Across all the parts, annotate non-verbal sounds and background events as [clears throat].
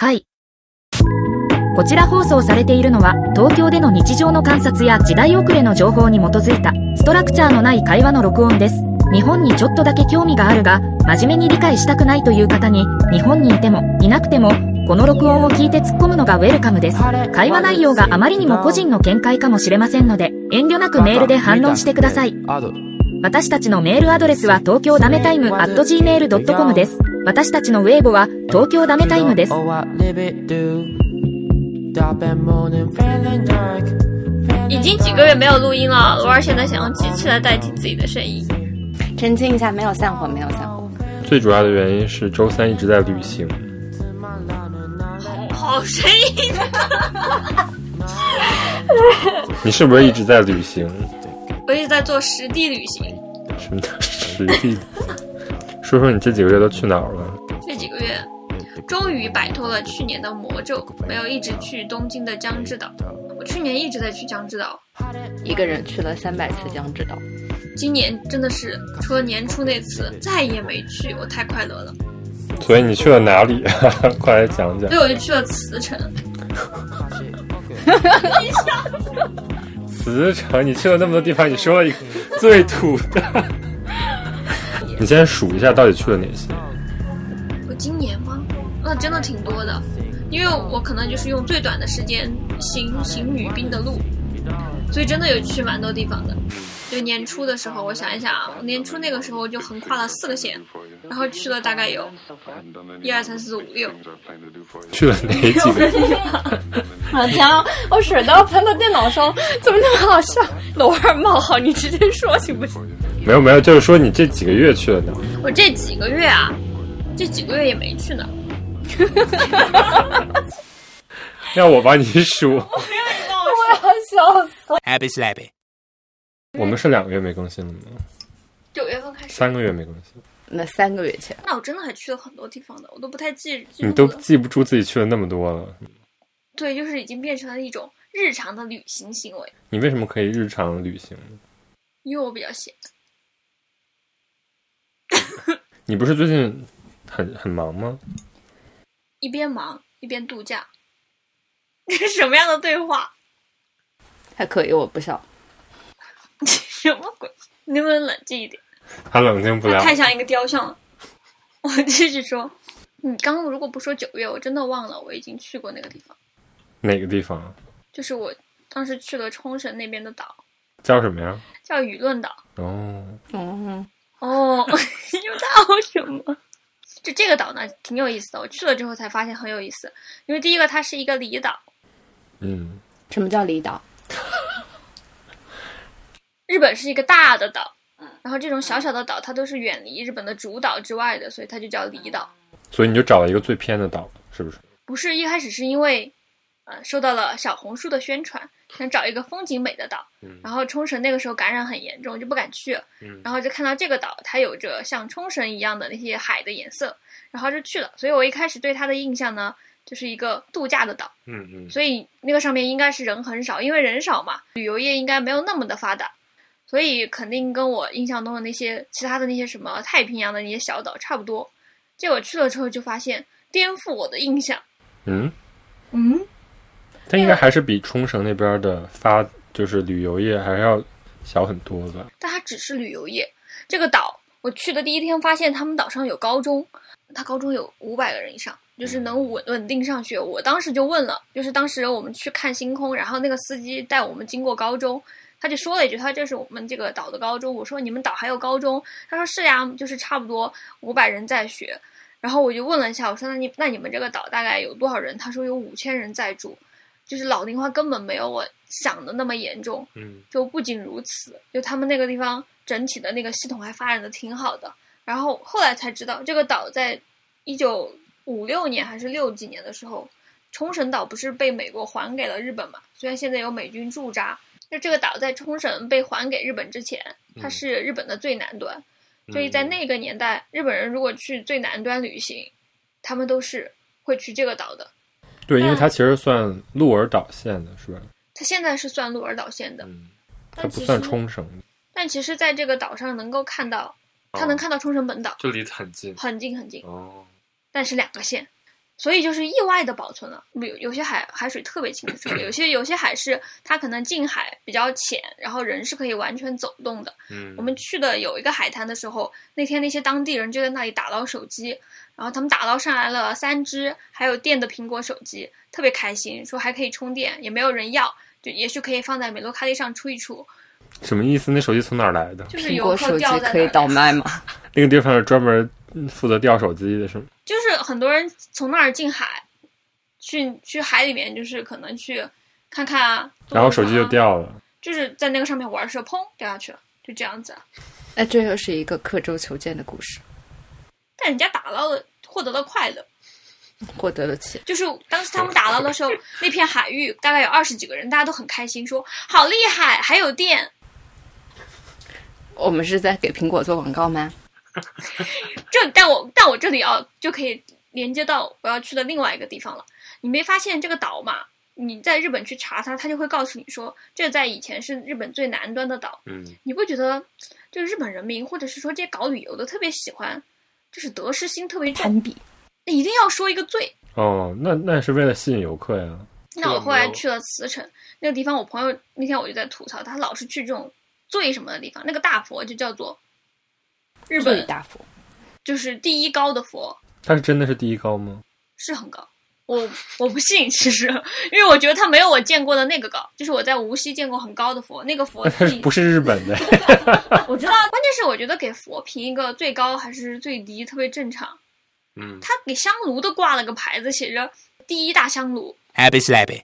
はい。こちら放送されているのは、東京での日常の観察や時代遅れの情報に基づいた、ストラクチャーのない会話の録音です。日本にちょっとだけ興味があるが、真面目に理解したくないという方に、日本にいても、いなくても、この録音を聞いて突っ込むのがウェルカムです。会話内容があまりにも個人の見解かもしれませんので、遠慮なくメールで反論してください。私たちのメールアドレスは東京ダメタイム at gmail.com です。私たちのウェーボは東京ダメタイムです。已经几个月没有录音了，罗儿现在想用机器来代替自己的声音。澄清一下，没有散伙，没有散伙。最主要的原因是周三一直在旅行。好好声音，[laughs] 你是不是一直在旅行？我一直在做实地旅行。什么叫实地？ 说说你这几个月都去哪儿了？这几个月，终于摆脱了去年的魔咒，没有一直去东京的江之岛。我去年一直在去江之岛，一个人去了三百次江之岛。今年真的是除了年初那次，再也没去，我太快乐了。所以你去了哪里？[laughs] 快来讲讲所以。我就去了茨城。[laughs] 茨城，你去了那么多地方，你说了一个最土的。你先数一下，到底去了哪些？我今年吗？那真的挺多的，因为我可能就是用最短的时间行行女兵的路，所以真的有去蛮多地方的。就年初的时候，我想一想啊，我年初那个时候就横跨了四个县，然后去了大概有一二三四五六，去了哪几个？[laughs] 我的天啊！我水都要喷到电脑上，怎么那么好笑？楼二冒号，你直接说行不行？没有没有，就是说你这几个月去了哪？我这几个月啊，这几个月也没去呢。[laughs] 让我帮你数。[laughs] 我要笑死！Happy slappy. 我们是两个月没更新了吗？九月份开始，三个月没更新，那三个月前，那我真的还去了很多地方的，我都不太记记你都。记不住自己去了那么多了。对，就是已经变成了一种日常的旅行行为，你为什么可以日常旅行？因为我比较闲。[laughs] 你不是最近很很忙吗？一边忙一边度假，这 [laughs] 是什么样的对话？还可以，我不笑。[laughs] 什么鬼？你能不能冷静一点？他冷静不了。太像一个雕像了。[laughs] 我继续说，你刚刚如果不说九月，我真的忘了我已经去过那个地方，哪个地方？就是我当时去了冲绳那边的岛，叫什么呀？叫舆论岛。哦，哦，哦，[laughs] 又到什么？就这个岛呢，挺有意思的。我去了之后才发现很有意思，因为第一个它是一个离岛，嗯，什么叫离岛？日本是一个大的岛，然后这种小小的岛它都是远离日本的主岛之外的，所以它就叫离岛。所以你就找了一个最偏的岛，是不是？不是一开始是因为，呃，受到了小红书的宣传，想找一个风景美的岛。嗯然后冲绳那个时候感染很严重，就不敢去。了然后就看到这个岛，它有着像冲绳一样的那些海的颜色，然后就去了。所以我一开始对它的印象呢，就是一个度假的岛。嗯嗯，所以那个上面应该是人很少，因为人少嘛，旅游业应该没有那么的发达，所以肯定跟我印象中的那些其他的那些什么太平洋的那些小岛差不多。结果去了之后就发现颠覆我的印象，嗯，嗯，它应该还是比冲绳那边的发就是旅游业还是要小很多吧？但它只是旅游业。这个岛我去的第一天发现他们岛上有高中，他高中有五百个人以上，就是能稳稳定上学。我当时就问了，就是当时我们去看星空，然后那个司机带我们经过高中，他就说了一句，他这是我们这个岛的高中。我说你们岛还有高中？他说是呀，就是差不多五百人在学。然后我就问了一下，我说那你那你们这个岛大概有多少人？他说有五千人在住，就是老龄化根本没有我想的那么严重。嗯就不仅如此，就他们那个地方整体的那个系统还发展的挺好的。然后后来才知道，这个岛在一九五六年还是六几年的时候，冲绳岛不是被美国还给了日本嘛？虽然现在有美军驻扎，那这个岛在冲绳被还给日本之前，它是日本的最南端，所以在那个年代，日本人如果去最南端旅行，他们都是会去这个岛的。对，因为它其实算鹿儿岛县的是吧？它现在是算鹿儿岛县的，嗯，它不但其实算冲绳，但其实在这个岛上能够看到，它哦能看到冲绳本岛，就离得很近。很近很近，哦，但是两个县，所以就是意外的保存了。有有些海海水特别清澈，有些有些海是它可能近海比较浅，然后人是可以完全走动的。嗯我们去的有一个海滩的时候，那天那些当地人就在那里打捞手机，然后他们打捞上来了三只还有电的苹果手机，特别开心，说还可以充电，也没有人要，就也许可以放在美洛卡利上出一出。什么意思？那手机从哪儿来的？就是游苹果手机客掉在可以倒卖吗？[laughs] 那个地方是专门负责掉手机的，是吗？就是很多人从那儿进海，去去海里面，就是可能去看看啊，然后手机就掉了。就是在那个上面玩的时候，砰掉下去了，就这样子啊。哎，这又是一个刻舟求剑的故事，但人家打捞了，获得了快乐。获得了钱。就是当时他们打捞的时候，那片海域大概有二十几个人，大家都很开心，说好厉害，还有电。我们是在给苹果做广告吗？[laughs] 这但我但我这里要就可以连接到我要去的另外一个地方了。你没发现这个岛嘛？你在日本去查它，它就会告诉你说，这在以前是日本最南端的岛。嗯，你不觉得，就日本人民或者是说这些搞旅游的特别喜欢，就是得失心特别重，攀比，一定要说一个最。哦，那那是为了吸引游客呀。那我后来去了茨城那个地方，我朋友那天我就在吐槽，他老是去这种最什么的地方，那个大佛就叫做日本最大佛。就是第一高的佛，它是真的是第一高吗？是很高。我我不信，其实，[laughs] 因为我觉得它没有我见过的那个高。就是我在无锡见过很高的佛，那个佛 [laughs] 不是日本的？[laughs] 我知道，关键是我觉得给佛评一个最高还是最低特别正常。嗯，他给香炉都挂了个牌子，写着“第一大香炉 Happy slappy.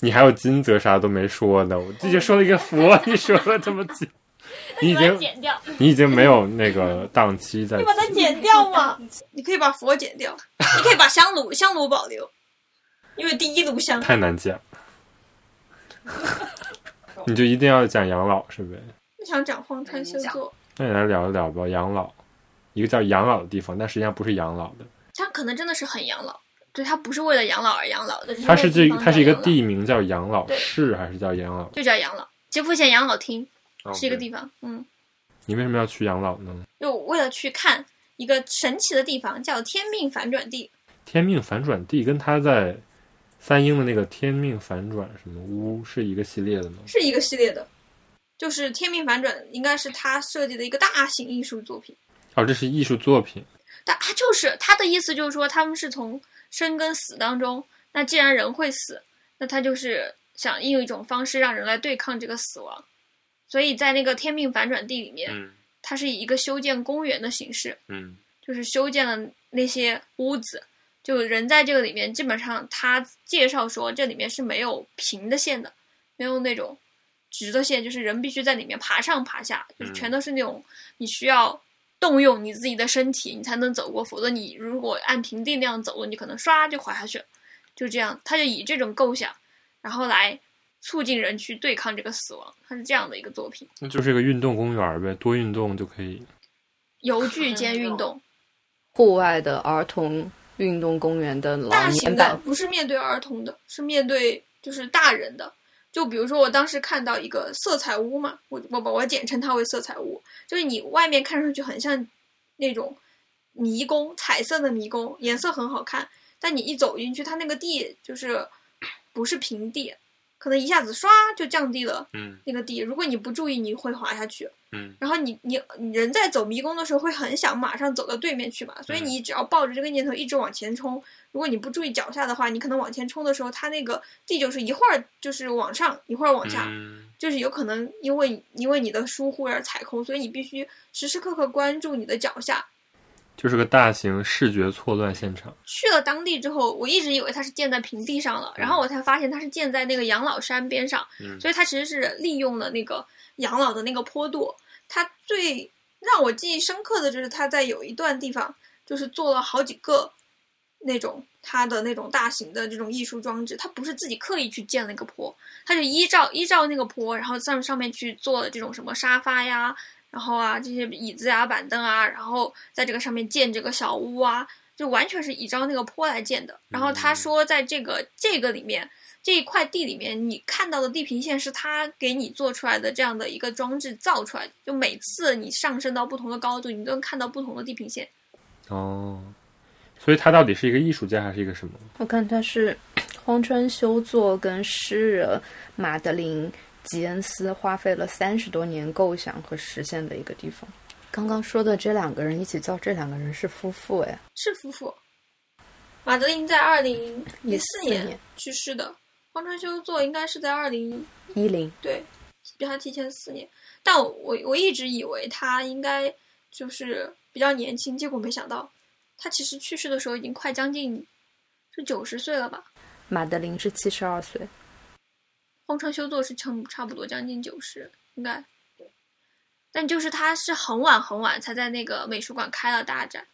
你还有金泽啥都没说呢，我这就说了一个佛，你说了这么久，”，[laughs] 你已经剪掉，你已经没有那个档期在你把它剪掉嘛。你可以把佛剪掉，[laughs] 你可以把香炉香炉保留，因为第一炉香。太难讲，[laughs] 你就一定要讲养老是不是？不想讲荒川星座，那你来聊一聊吧，养老，一个叫养老的地方，但实际上不是养老的，它可能真的是很养老，对，它不是为了养老而养老的，它是这这它是一个，地名叫养老市还是叫养老？就叫养老。吉福县养老厅哦是一个地方，嗯，你为什么要去养老呢？就为了去看一个神奇的地方，叫天命反转地。天命反转地跟他在三英的那个天命反转什么屋是一个系列的吗？是一个系列的，就是《天命反转》应该是他设计的一个大型艺术作品。哦，这是艺术作品。但他就是他的意思就是说，他们是从生跟死当中，那既然人会死，那他就是想用一种方式让人来对抗这个死亡。所以在那个天命反转地里面，嗯它是以一个修建公园的形式，嗯就是修建了那些屋子。就人在这个里面，基本上他介绍说，这里面是没有平的线的，没有那种直的线，就是人必须在里面爬上爬下，就是嗯全都是那种你需要动用你自己的身体，你才能走过，否则你如果按平地那样走路，你可能唰就滑下去了。就这样，他就以这种构想，然后来促进人去对抗这个死亡，它是这样的一个作品，那就是一个运动公园呗，多运动就可以。游具兼运动。户外的儿童运动公园的老年大型的版，不是面对儿童的，是面对就是大人的。就比如说，我当时看到一个色彩屋嘛，我我把我简称它为色彩屋，就是你外面看上去很像那种迷宫，彩色的迷宫，颜色很好看，但你一走进去，它那个地就是不是平地，可能一下子唰就降低了嗯那个地，如果你不注意，你会滑下去。嗯然后你你你人在走迷宫的时候会很想马上走到对面去嘛，所以你只要抱着这个念头一直往前冲，如果你不注意脚下的话，你可能往前冲的时候，它那个地就是一会儿就是往上，一会儿往下，嗯就是有可能因为因为你的疏忽而踩空，所以你必须时时刻刻关注你的脚下。就是个大型视觉错乱现场。去了当地之后，我一直以为它是建在平地上了，然后我才发现它是建在那个养老山边上，嗯所以它其实是利用了那个养老的那个坡度。它最让我记忆深刻的就是它在有一段地方，就是做了好几个那种它的那种大型的这种艺术装置，它不是自己刻意去建了一个坡，它就依照依照那个坡，然后上上面去做了这种什么沙发呀，然后啊这些椅子呀、板凳啊，然后在这个上面建这个小屋啊，就完全是依照那个坡来建的。然后他说，在这个这个里面。这一块地里面，你看到的地平线是他给你做出来的这样的一个装置造出来的。就每次你上升到不同的高度，你都能看到不同的地平线。哦，所以他到底是一个艺术家还是一个什么？我看他是 [coughs] 荒川修作跟诗人马德琳吉恩斯花费了三十多年构想和实现的一个地方。刚刚说的这两个人一起造，这两个人是夫妇哎，是夫妇。马德琳在二零一四四年去世的，荒川修作应该是在二零一零，对，比他提前四年。但我我我一直以为他应该就是比较年轻，结果没想到他其实去世的时候已经快将近是九十岁了吧？马德琳是七十二岁，荒川修作是差差不多将近九十，应该。但就是他是很晚很晚才在那个美术馆开了大展。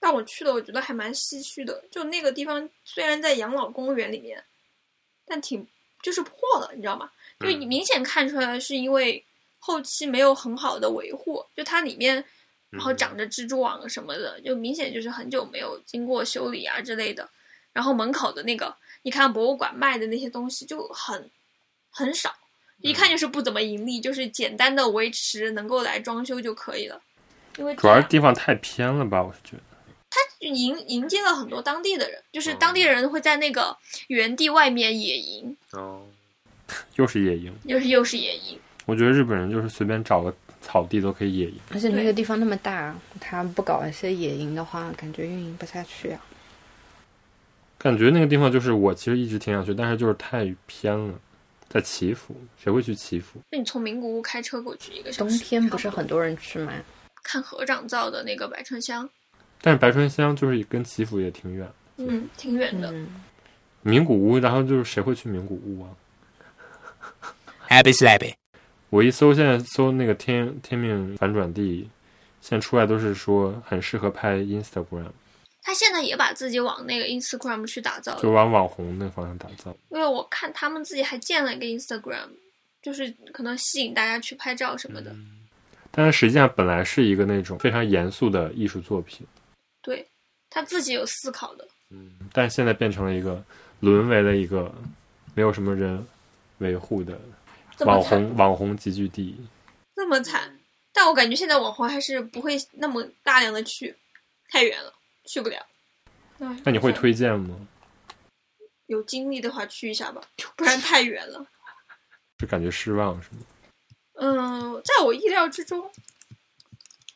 但我去了，我觉得还蛮唏嘘的。就那个地方虽然在养老公园里面，但挺就是破了，你知道吗？就明显看出来是因为后期没有很好的维护，就它里面然后长着蜘蛛网什么的，就明显就是很久没有经过修理啊之类的。然后门口的那个，你看博物馆卖的那些东西就很很少，一看就是不怎么盈利，就是简单的维持能够来装修就可以了。因为主要是地方太偏了吧，我是觉得。他迎迎接了很多当地的人，就是当地人会在那个原地外面野营。哦，[laughs] 又是野营，又是又是野营。我觉得日本人就是随便找个草地都可以野营，而且那个地方那么大，他不搞一些野营的话，感觉运营不下去啊。感觉那个地方就是我其实一直挺想去，但是就是太偏了，在祈福，谁会去祈福？那你从名古屋开车过去一个小时，冬天不是很多人去吗？看合掌造的那个白川乡。但是白川乡就是跟祈福也挺远，嗯，挺远的。名古屋，然后就是谁会去名古屋啊？[laughs] Happy Slappy！我一搜，现在搜那个天天命反转地，现在出来都是说很适合拍 Instagram。他现在也把自己往那个 Instagram 去打造，就往网红那方向打造。因为我看他们自己还建了一个 Instagram，就是可能吸引大家去拍照什么的。但是实际上本来是一个那种非常严肃的艺术作品。对，他自己有思考的，嗯，但现在变成了一个沦为了一个没有什么人维护的网红网红集聚地，这么惨。但我感觉现在网红还是不会那么大量的去，太远了，去不了。那你会推荐吗？有精力的话去一下吧，不然太远了。[laughs] 就感觉失望是吗？嗯，在我意料之中，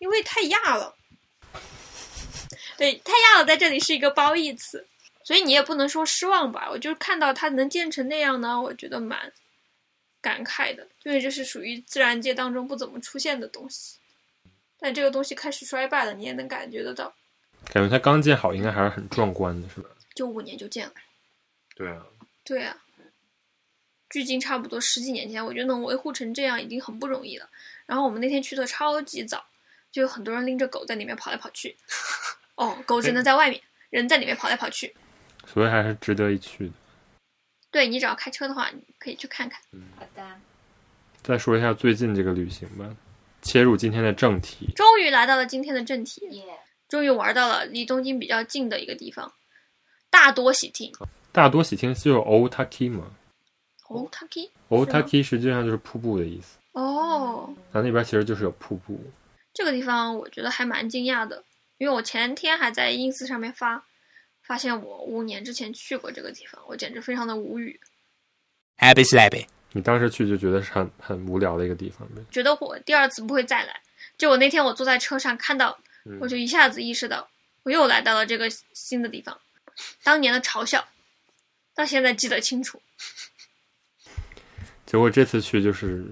因为太亚了。对，太亚了，在这里是一个褒义词，所以你也不能说失望吧。我就看到它能建成那样呢，我觉得蛮感慨的，因为这是属于自然界当中不怎么出现的东西。但这个东西开始衰败了，你也能感觉得到。感觉它刚建好，应该还是很壮观的，是吧？就五年就建了。对啊。对啊。距今差不多十几年前，我觉得能维护成这样已经很不容易了。然后我们那天去的超级早，就有很多人拎着狗在里面跑来跑去。[laughs] 哦，狗只能在外面，人在里面跑来跑去，所以还是值得一去的。对你只要开车的话，你可以去看看。好的。再说一下最近这个旅行吧，切入今天的正题。终于来到了今天的正题，终于玩到了离东京比较近的一个地方——大多喜町。大多喜町就是 Otaki 吗？Otaki，Otaki 实际上就是瀑布的意思。哦。它那边其实就是有瀑布。这个地方我觉得还蛮惊讶的。因为我前天还在 ins 上面发，发现我五年之前去过这个地方，我简直非常的无语。Happy Slappy，你当时去就觉得是很很无聊的一个地方呗？觉得我第二次不会再来。就我那天我坐在车上看到，我就一下子意识到，我又来到了这个新的地方。当年的嘲笑，到现在记得清楚。[laughs] 结果这次去就是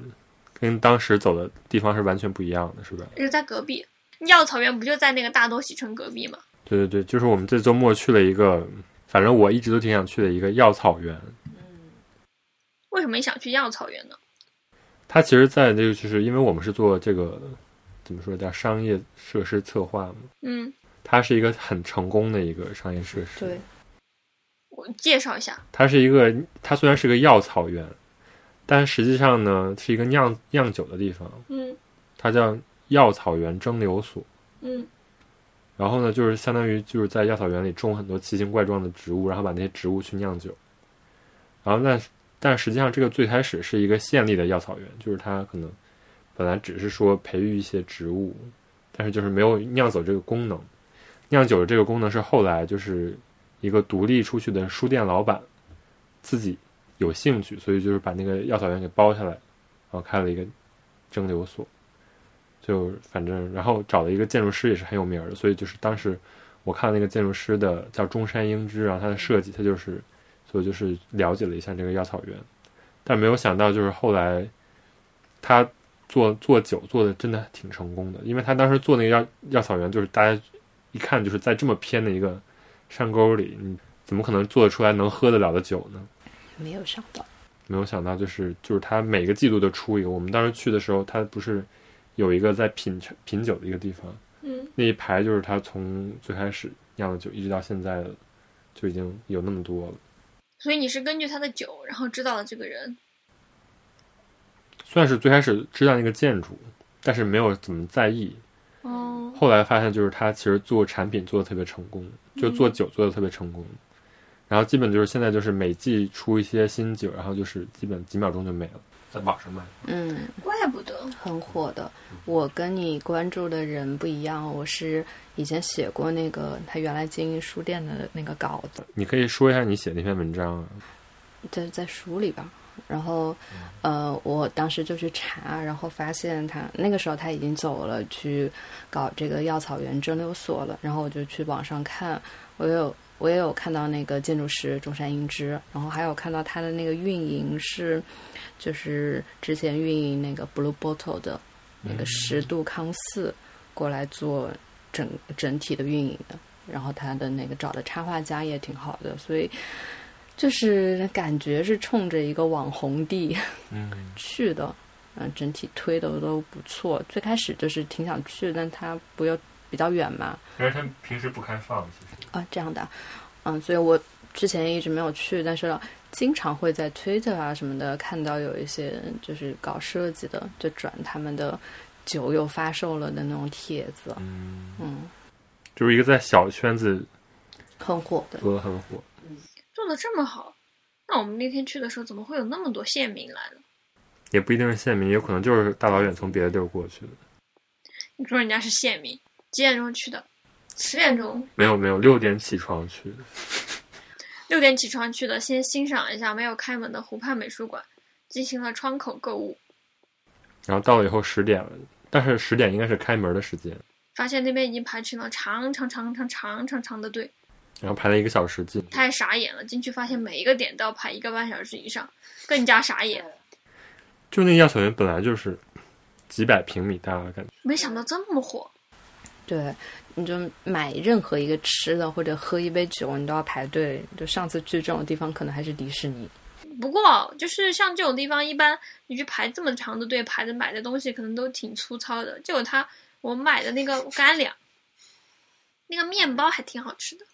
跟当时走的地方是完全不一样的，是吧？是在隔壁。药草原不就在那个大多喜城隔壁吗？对对对，就是我们这周末去了一个，反正我一直都挺想去的一个药草园。嗯，为什么你想去药草园呢？它其实，在那个就是因为我们是做这个怎么说叫商业设施策划嘛。嗯，它是一个很成功的一个商业设施。对，我介绍一下，它是一个，它虽然是个药草园，但实际上呢是一个酿酿酒的地方。嗯，它叫。药草园蒸馏所，嗯，然后呢，就是相当于就是在药草园里种很多奇形怪状的植物，然后把那些植物去酿酒。然后，但但实际上这个最开始是一个县立的药草园，就是它可能本来只是说培育一些植物，但是就是没有酿酒这个功能。酿酒的这个功能是后来就是一个独立出去的书店老板自己有兴趣，所以就是把那个药草园给包下来，然后开了一个蒸馏所。就反正，然后找了一个建筑师也是很有名的，所以就是当时我看那个建筑师的叫中山英之，然后他的设计，他就是，所以就是了解了一下这个药草园，但没有想到就是后来他做做酒做的真的挺成功的，因为他当时做那个药药草园，就是大家一看就是在这么偏的一个山沟里，你怎么可能做得出来能喝得了的酒呢？没有想到，没有想到就是就是他每个季度都出一个，我们当时去的时候，他不是有一个在品品酒的一个地方。嗯，那一排就是他从最开始酿的酒，一直到现在的，就已经有那么多了。所以你是根据他的酒，然后知道了这个人。算是最开始知道那个建筑，但是没有怎么在意。哦，后来发现，就是他其实做产品做的特别成功，就做酒做的特别成功。然后基本就是现在就是每季出一些新酒，然后就是基本几秒钟就没了，在网上卖。嗯，怪不得。很火的。我跟你关注的人不一样，我是以前写过那个他原来经营书店的那个稿子，你可以说一下你写那篇文章啊？在在书里吧。然后，呃，我当时就去查，然后发现他那个时候他已经走了，去搞这个药草园蒸馏所了。然后我就去网上看，我有我也有看到那个建筑师中山英之，然后还有看到他的那个运营是，就是之前运营那个 Blue Bottle 的那个十度康四过来做整整体的运营的。然后他的那个找的插画家也挺好的，所以。就是感觉是冲着一个网红地嗯，[laughs] 去的，嗯，整体推的都不错。最开始就是挺想去，但他不要比较远嘛，但是他平时不开放，其实。啊，这样的，嗯，所以我之前一直没有去，但是经常会在 Twitter 啊什么的看到有一些就是搞设计的，就转他们的酒又发售了的那种帖子，嗯，嗯，就是一个在小圈子很火的。做的很火。做的这么好，那我们那天去的时候，怎么会有那么多县民来呢？也不一定是县民，有可能就是大老远从别的地儿过去的。你说人家是县民，几点钟去的？十点钟，没有没有，六点起床去的。[laughs] 六点起床去的，先欣赏一下没有开门的湖畔美术馆，进行了窗口购物，然后到了以后十点了，但是十点应该是开门的时间，发现那边已经排成了长长长长长长长的队，然后排了一个小时进。太傻眼了。进去发现每一个点都要排一个半小时以上，更加傻眼。就那个药草园本来就是几百平米大的感觉，没想到这么火，对，你就买任何一个吃的或者喝一杯酒，你都要排队。就上次去这种地方，可能还是迪士尼。不过就是像这种地方，一般你去排这么长的队，排着买的东西可能都挺粗糙的。就有他我买的那个干粮，那个面包还挺好吃的。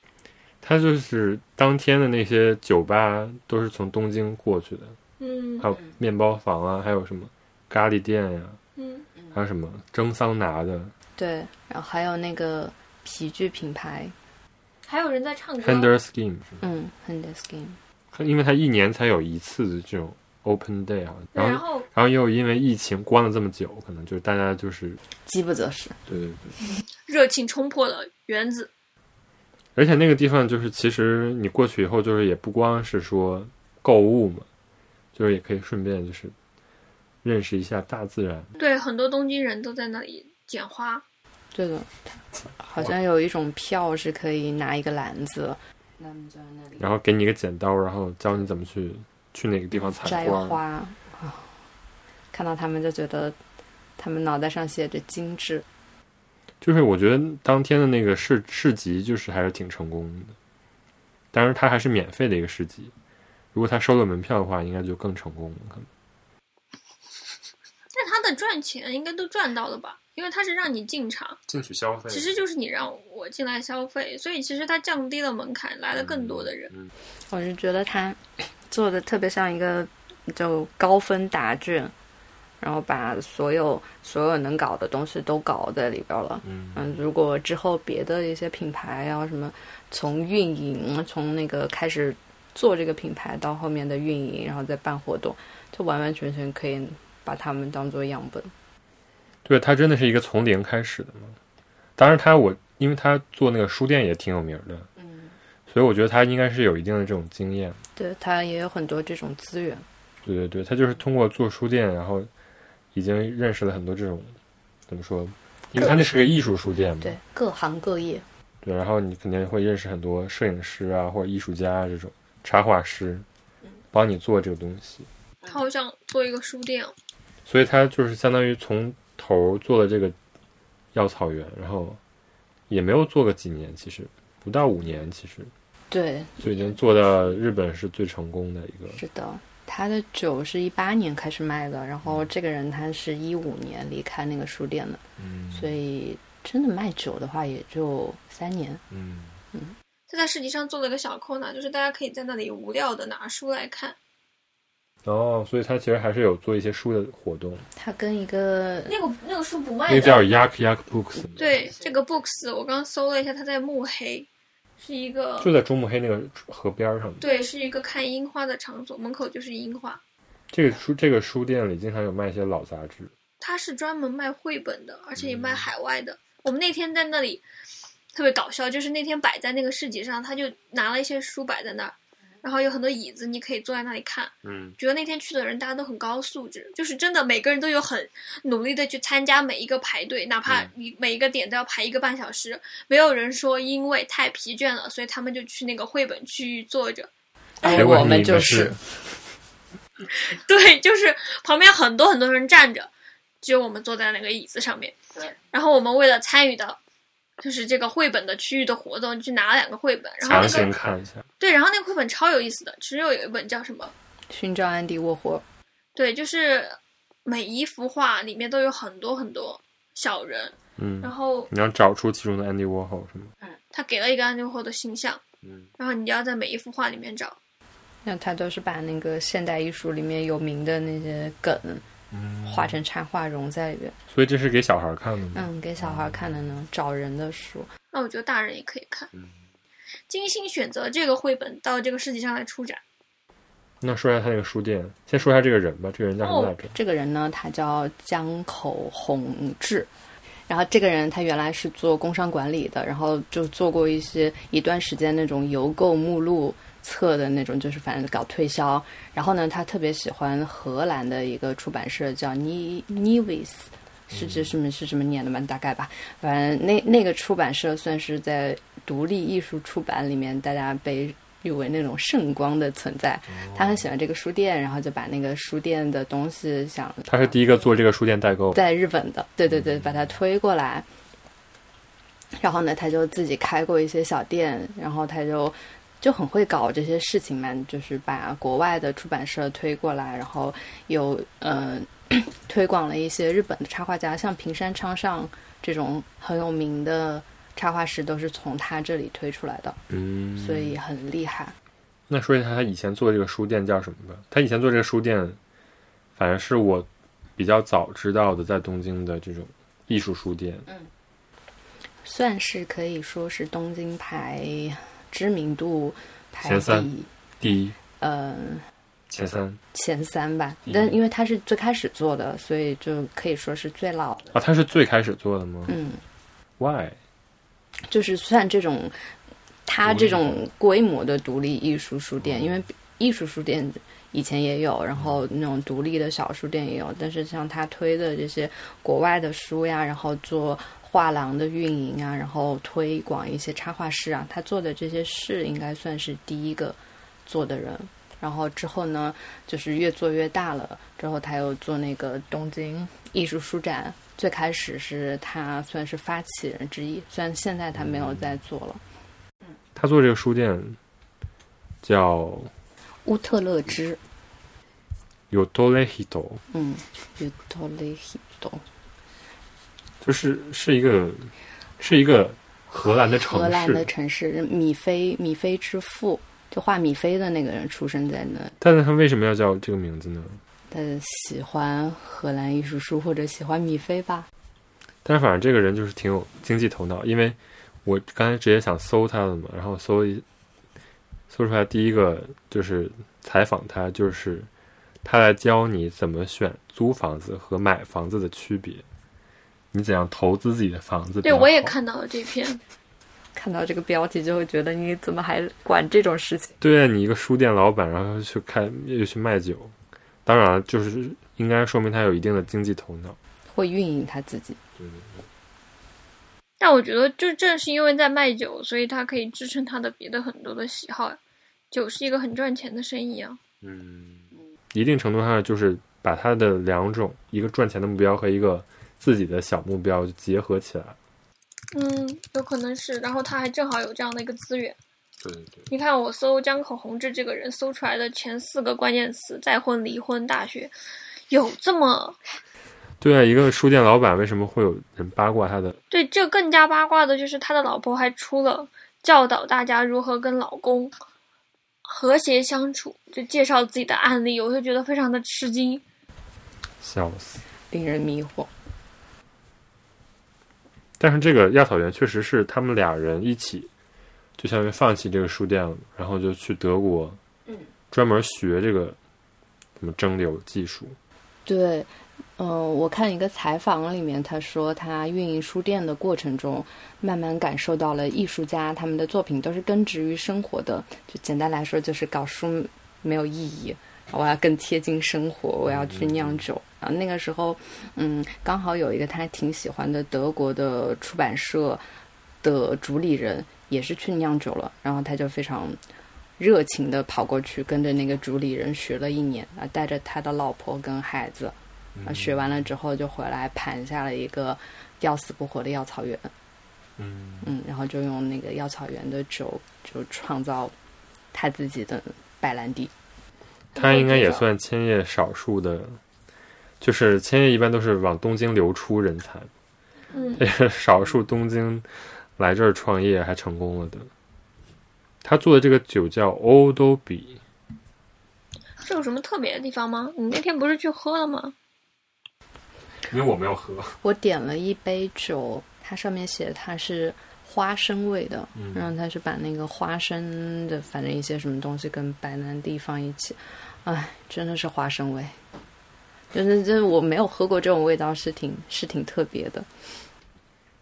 他就是当天的那些酒吧都是从东京过去的，嗯还有面包房啊，还有什么咖喱店呀、嗯，还有什么蒸桑拿的对，然后还有那个皮具品牌，还有人在唱歌。Hender Scheme，嗯 h a n d e s k i n 它因为它一年才有一次的这种 Open Day 啊，对然后然后又因为疫情关了这么久，可能就是大家就是饥不择食。对对对，[laughs] 热情冲破了原子。而且那个地方就是其实你过去以后，就是也不光是说购物嘛，就是也可以顺便就是认识一下大自然。对，很多东京人都在那里捡花。对的，好像有一种票是可以拿一个篮子，然后给你一个剪刀，然后教你怎么去去哪个地方采摘花。看到他们就觉得，他们脑袋上写着精致。就是我觉得当天的那个市市集就是还是挺成功的，当然它还是免费的一个市集，如果他收了门票的话，应该就更成功了。可能但他的赚钱应该都赚到了吧？因为它是让你进场，进去消费其实就是你让我进来消费，所以其实它降低了门槛，来了更多的人。我是觉得他 [clears throat] 做的特别像一个就高分答卷，然后把所有所有能搞的东西都搞在里边了。嗯嗯，如果之后别的一些品牌啊什么，从运营从那个开始做这个品牌到后面的运营，然后再办活动，就完完全全可以把他们当做样本。对他真的是一个从零开始的嘛。当然他我因为他做那个书店也挺有名的，嗯，所以我觉得他应该是有一定的这种经验。对他也有很多这种资源。对对对，他就是通过做书店，然后已经认识了很多这种怎么说？因为他那是个艺术书店嘛，对，各行各业。对，然后你肯定会认识很多摄影师啊，或者艺术家啊这种插画师，帮你做这个东西。他好想做一个书店哦，所以他就是相当于从头做了这个药草园，然后也没有做个几年，其实不到五年，其实对，就已经做到日本是最成功的一个。是的，他的酒是一八年开始卖的，然后这个人他是一五年离开那个书店的，嗯所以真的卖酒的话也就三年。嗯嗯，他在市集上做了一个小 corner，就是大家可以在那里无聊的拿书来看。哦，所以他其实还是有做一些书的活动，他跟一个那个那个书不卖那个叫 Yak Yak Books，对，这个 books 我刚搜了一下，它在慕黑，是一个就在中目黑那个河边儿上。对，是一个看樱花的场所，门口就是樱花。这个书这个书店里经常有卖一些老杂志，它是专门卖绘本的，而且也卖海外的。我们那天在那里特别搞笑，就是那天摆在那个市集上，他就拿了一些书摆在那儿，然后有很多椅子，你可以坐在那里看。嗯，觉得那天去的人大家都很高素质，就是真的每个人都有很努力的去参加每一个排队，哪怕你每一个点都要排一个半小时，没有人说因为太疲倦了，所以他们就去那个绘本区域坐着。哎我们就是对，就是旁边很多很多人站着，只有我们坐在那个椅子上面。对，然后我们为了参与到就是这个绘本的区域的活动，去拿了两个绘本，然后强那个行看一下。对，然后那个绘本超有意思的，其实有一本叫什么？寻找安迪沃霍。对，就是每一幅画里面都有很多很多小人，嗯然，后你要找出其中的 Andy Warhol 是吗？嗯他给了一个安迪沃霍的形象，嗯，然后你就要在每一幅画里面找。那他都是把那个现代艺术里面有名的那些梗画成插画融在里边。所以这是给小孩看的吗？嗯，给小孩看的呢，找人的书。那我觉得大人也可以看。嗯精心选择这个绘本到这个世界上来出展。那说一下他那个书店，先说一下这个人吧。这个人叫什么来着？这个人呢，他叫江口宏志。然后这个人他原来是做工商管理的，然后就做过一些一段时间那种邮购目录册的那种，就是反正搞推销。然后呢，他特别喜欢荷兰的一个出版社叫 Ni Nivis，是这什么是什么念的吗？大概吧。反正那那个出版社算是在独立艺术出版里面大家被誉为那种圣光的存在。他很喜欢这个书店，然后就把那个书店的东西想他是第一个做这个书店代购。在日本的，对对对，把它推过来。然后呢，他就自己开过一些小店，然后他就就很会搞这些事情嘛，就是把国外的出版社推过来，然后有呃推广了一些日本的插画家，像平山昌上这种很有名的插画师，都是从他这里推出来的，嗯，所以很厉害。那说一下他以前做这个书店叫什么吧？他以前做这个书店，反正是我比较早知道的，在东京的这种艺术书店。嗯算是可以说是东京排知名度排前三第第一、呃前三。前三吧，嗯。但因为他是最开始做的，所以就可以说是最老的。啊，他是最开始做的吗？嗯，？Why？就是算这种他这种规模的独立艺术书店，因为艺术书店以前也有，然后那种独立的小书店也有，但是像他推的这些国外的书呀，然后做画廊的运营啊，然后推广一些插画师啊，他做的这些事应该算是第一个做的人。然后之后呢，就是越做越大了。之后他又做那个东京艺术书展，最开始是他算是发起人之一，虽然现在他没有在做了。他做这个书店叫乌特勒支，Yotore Hito，嗯，乌特勒希多，就是是一个是一个荷兰的城荷兰的，城市，米菲米菲之父，就画米菲的那个人出生在那。但是他为什么要叫这个名字呢？他喜欢荷兰艺术书或者喜欢米菲吧？但是反正这个人就是挺有经济头脑，因为我刚才直接想搜他的嘛，然后搜一搜出来第一个就是采访他，就是他来教你怎么选租房子和买房子的区别。你怎样投资自己的房子对，我也看到了这篇。[laughs] 看到这个标题就会觉得你怎么还管这种事情？对啊，你一个书店老板，然后去开又去卖酒，当然了，就是应该说明他有一定的经济头脑。会运营他自己。对但我觉得，就正是因为在卖酒，所以他可以支撑他的别的很多的喜好呀。酒是一个很赚钱的生意啊。嗯，一定程度上就是把他的两种，一个赚钱的目标和一个自己的小目标就结合起来。嗯，有可能是。然后他还正好有这样的一个资源。对对对，你看，我搜江口宏志这个人，搜出来的前四个关键词：再婚、离婚、大学，有这么对啊，一个书店老板为什么会有人八卦他的？对？这更加八卦的就是他的老婆还出了教导大家如何跟老公和谐相处，就介绍自己的案例，我就觉得非常的吃惊。笑死！令人迷惑。但是这个亚草原确实是他们俩人一起，就相当于放弃这个书店了，然后就去德国，嗯，专门学这个什么蒸馏技术。对，嗯、我看一个采访里面，他说他运营书店的过程中，慢慢感受到了艺术家他们的作品都是根植于生活的。就简单来说，就是搞书没有意义，我要更贴近生活，我要去酿酒。啊，那个时候，嗯，刚好有一个他挺喜欢的德国的出版社的主理人也是去酿酒了，然后他就非常热情的跑过去，跟着那个主理人学了一年啊，带着他的老婆跟孩子，啊，学完了之后就回来盘下了一个要死不活的药草园，嗯，嗯，然后就用那个药草园的酒，就创造他自己的白兰地。他应该也算千叶少数的，就是千叶一般都是往东京流出人才，嗯这是 [laughs] 少数东京来这儿创业还成功了的。他做的这个酒叫欧都比，这有什么特别的地方吗？你那天不是去喝了吗？因为我没有喝。我点了一杯酒，它上面写它是花生味的，嗯然后它是把那个花生的反正一些什么东西跟白兰地放一起，哎，真的是花生味。就是就是我没有喝过这种味道，是挺是挺特别的。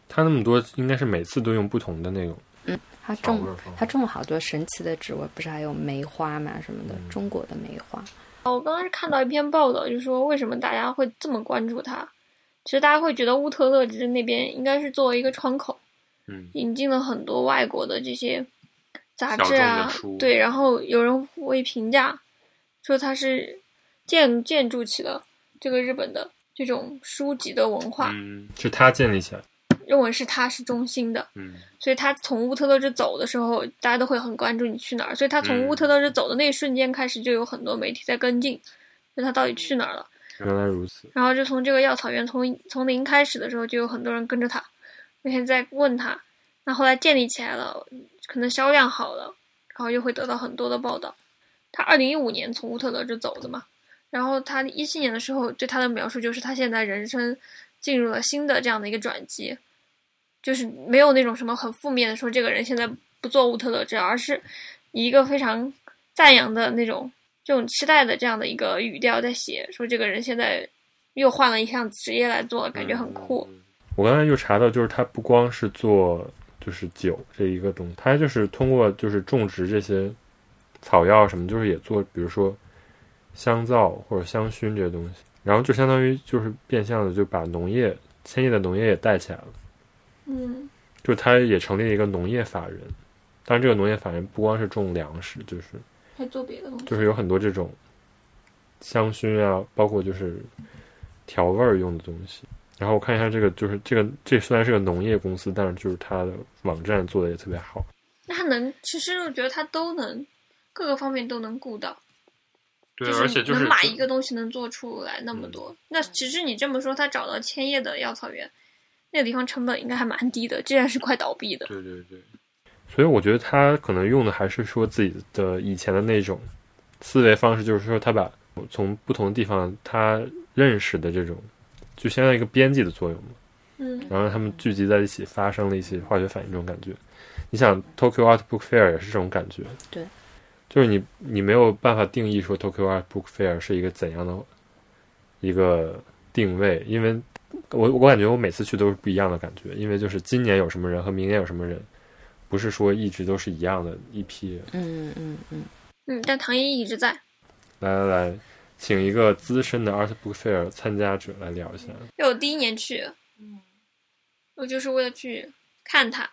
他那么多，应该是每次都用不同的那种嗯它种它种了好多神奇的植物，不是还有梅花嘛什么的，嗯中国的梅花。哦我刚刚是看到一篇报道，就说为什么大家会这么关注它。其实大家会觉得乌特勒支那边应该是作为一个窗口，嗯引进了很多外国的这些杂志啊，对，然后有人会评价说它是建建筑起了这个日本的这种书籍的文化，嗯，是他建立起来。认为是它是中心的，嗯所以他从乌特勒支走的时候，大家都会很关注你去哪儿。所以他从嗯乌特勒支走的那一瞬间开始，就有很多媒体在跟进，就他到底去哪儿了。原来如此。然后就从这个药草园从从零开始的时候，就有很多人跟着他，每天在问他。那后来建立起来了，可能销量好了，然后又会得到很多的报道。他二零一五年从乌特勒支走的嘛，然后他一七年的时候对他的描述就是他现在人生进入了新的这样的一个转机，就是没有那种什么很负面的说这个人现在不做乌特勒支，而是以一个非常赞扬的那种这种期待的这样的一个语调在写，说这个人现在又换了一项职业来做，感觉很酷。我刚才又查到，就是他不光是做就是酒这一个东西，他就是通过就是种植这些草药什么，就是也做，比如说香皂或者香薰这些东西，然后就相当于就是变相的就把农业千叶的农业也带起来了，嗯就他也成立了一个农业法人。当然，这个农业法人不光是种粮食，就是还做别的东西。就是有很多这种香薰啊，包括就是调味儿用的东西。然后我看一下这个，就是这个这虽然是个农业公司，但是就是它的网站做的也特别好。那他能，其实我觉得他都能，各个方面都能顾到。对就是而且就是能把一个东西能做出来那么多。嗯那其实你这么说，他找到千叶的药草园，那个地方成本应该还蛮低的，既然是快倒闭的。对对对。所以我觉得他可能用的还是说自己的以前的那种思维方式，就是说他把从不同的地方他认识的这种，就相当于一个编辑的作用嘛。嗯然后让他们聚集在一起，发生了一些化学反应，这种感觉。你想，Tokyo Art Book Fair 也是这种感觉。对，就是你你没有办法定义说 Tokyo Art Book Fair 是一个怎样的一个定位，因为我我感觉我每次去都是不一样的感觉，因为就是今年有什么人和明年有什么人，不是说一直都是一样的一批人。嗯嗯嗯，嗯，但唐一一直在。来来来，请一个资深的 Art Book Fair 参加者来聊一下。因为我第一年去，我就是为了去看他，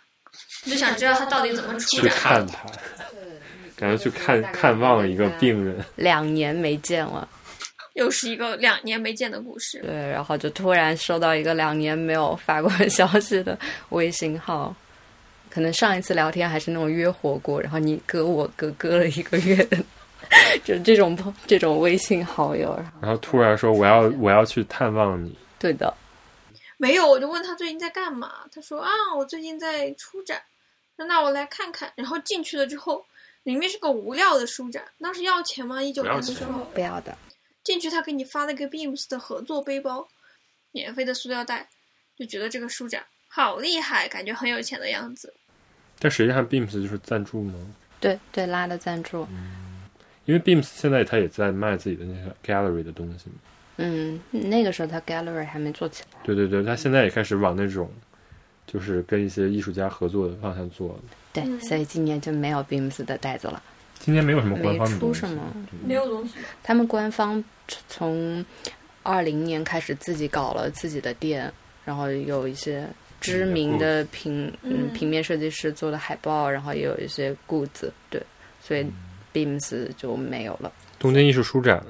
就想知道他到底怎么出去展。看他，[laughs] 感觉去看看望一个病人。[laughs] 两年没见了，又是一个两年没见的故事。对，然后就突然收到一个两年没有发过消息的微信号，可能上一次聊天还是那种约火锅，然后你隔我隔隔了一个月的，就这种这种微信好友，然后然后突然说我要我要去探望你，对的，没有，我就问他最近在干嘛，他说啊，我最近在出展。那那我来看看。然后进去了之后，里面是个无料的书展，当时要钱吗？一九年的时候，不要的，进去他给你发了个 Beams 的合作背包，免费的塑料袋，就觉得这个书展好厉害，感觉很有钱的样子。但实际上 Beams 就是赞助吗？对对拉的赞助，因为 Beams 现在他也在卖自己的那个 gallery 的东西嘛。嗯，那个时候他 gallery 还没做起来，对对对，他现在也开始往那种就是跟一些艺术家合作的方向做的。对，嗯所以今年就没有 Beams 的袋子了，今年没有什么官方的东西，出什么。没有东西。他们官方从二零年开始自己搞了自己的店，然后有一些知名的平嗯嗯平面设计师做的海报，然后也有一些 goods，对，所以 Beams 就没有了。东京艺术书展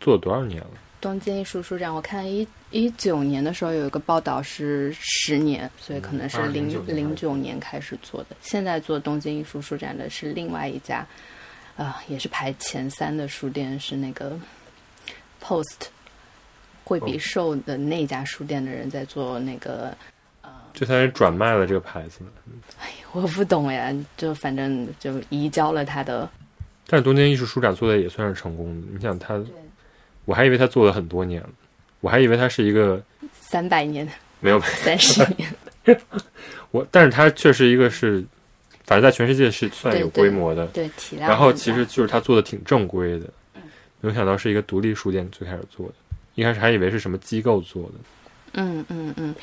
做了多少年了？东京艺术书展，我看一一九年的时候有一个报道是十年，所以可能是嗯零2009零九年开始做的。现在做东京艺术书展的是另外一家，啊、也是排前三的书店，是那个 Post 惠比寿的那家书店的人在做那个。就他是转卖了这个牌子。哎我不懂呀，就反正就移交了他的。但是东京艺术书展做的也算是成功的。你想他，我还以为他做了很多年了，我还以为他是一个三百年、没有三十年，[laughs] 我，但是他确实一个是，反正在全世界是算有规模的。对体量。然后其实就是他做的挺正规的，没有想到是一个独立书店最开始做的，一开始还以为是什么机构做的。嗯嗯嗯，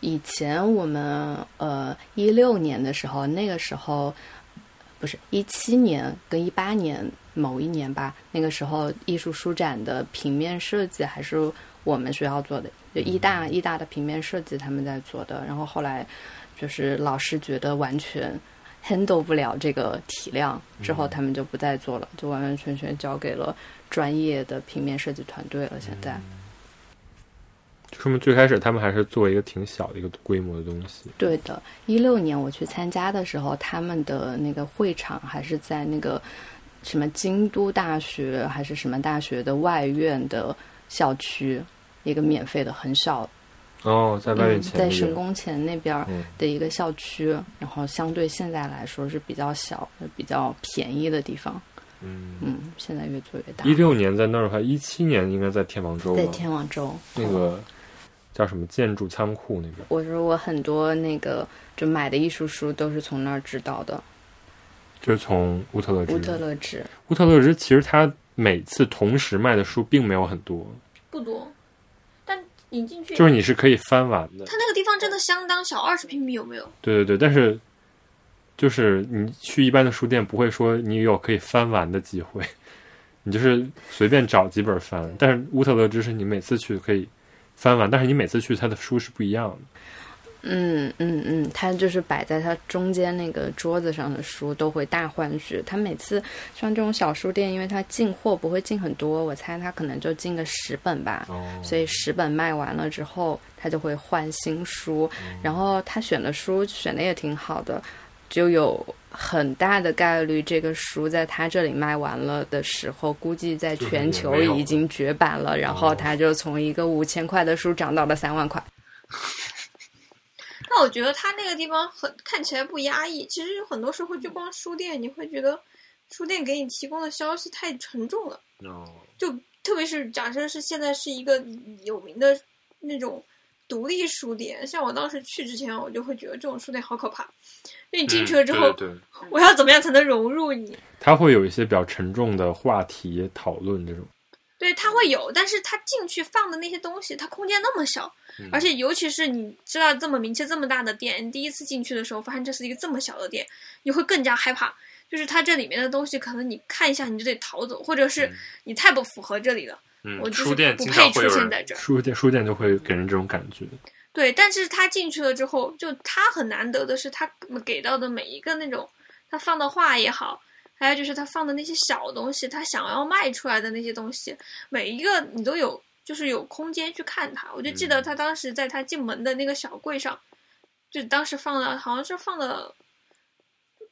以前我们呃一六年的时候，那个时候不是一七年跟一八年某一年吧，那个时候艺术书展的平面设计还是我们学校做的，就一大一大的平面设计他们在做的，然后后来就是老师觉得完全 handle 不了这个体量，之后他们就不再做了，就完完全全交给了专业的平面设计团队了。现在。说明最开始他们还是做一个挺小的一个规模的东西。对的，一六年我去参加的时候，他们的那个会场还是在那个什么京都大学还是什么大学的外院的校区，一个免费的很小，哦，在外面在神宫前那边的一个校区，然后相对现在来说是比较小、比较便宜的地方。嗯，嗯，现在越做越大。一六年在那儿的话，一七年应该在天王洲在？天王洲那个叫什么建筑仓库那边。我说我很多那个就买的艺术书都是从那儿知道的，就是从乌特勒支。乌特勒支。乌特勒支其实他每次同时卖的书并没有很多，不多，但你进去，就是你是可以翻完的。它那个地方真的相当小，二十平米有没有？对对对，但是就是你去一般的书店不会说你有可以翻完的机会，[laughs] 你就是随便找几本翻。但是乌特勒支是你每次去可以翻完，但是你每次去它的书是不一样的。嗯嗯嗯，他就是摆在他中间那个桌子上的书都会大换血。他每次像这种小书店，因为他进货不会进很多，我猜他可能就进个十本吧。哦所以十本卖完了之后，他就会换新书。然后他选的书选的也挺好的，就有很大的概率这个书在他这里卖完了的时候，估计在全球已经绝版了。然后哦他就从一个五千块的书涨到了三万块。那我觉得它那个地方很看起来不压抑。其实很多时候就光书店，你会觉得书店给你提供的消息太沉重了。哦，就特别是假设是现在是一个有名的那种独立书店，像我当时去之前，我就会觉得这种书店好可怕。因为你进去了之后，嗯对对对我要怎么样才能融入你？它会有一些比较沉重的话题讨论这种。对，它会有，但是它进去放的那些东西，它空间那么小，嗯而且尤其是你知道这么名气这么大的店，你第一次进去的时候，发现这是一个这么小的店，你会更加害怕。就是它这里面的东西，可能你看一下你就得逃走，或者是嗯你太不符合这里了。嗯我，就是书店不配出现在这儿书店书店就会给人这种感觉。对，但是他进去了之后，就他很难得的是，他给到的每一个那种他放的画也好，还有就是他放的那些小东西，他想要卖出来的那些东西，每一个你都有，就是有空间去看他。我就记得嗯。他当时在他进门的那个小柜上，就当时放了，好像是放了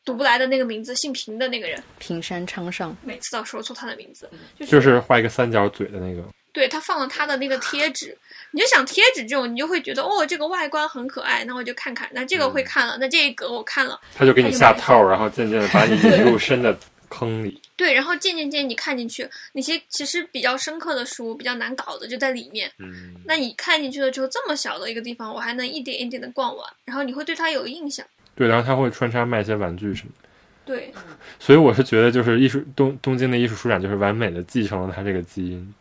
读不来的那个名字，姓平的那个人，平山昌上，每次都要说错他的名字，就是就是画一个三角嘴的那个，对他放了他的那个贴纸，你就想贴纸这种，你就会觉得哦，这个外观很可爱，那我就看看，那这个会看了，那这一格我看了，他就给你下套，然后渐渐的把你引入深的坑里。[laughs] 对，然后渐渐渐你看进去，那些其实比较深刻的书，比较难搞的就在里面。嗯，那你看进去了之后，这么小的一个地方，我还能一点一点的逛完，然后你会对它有印象。对，然后他会穿插卖一些玩具什么的。对，所以我是觉得，就是艺术东东京的艺术书展，就是完美的继承了他这个基因。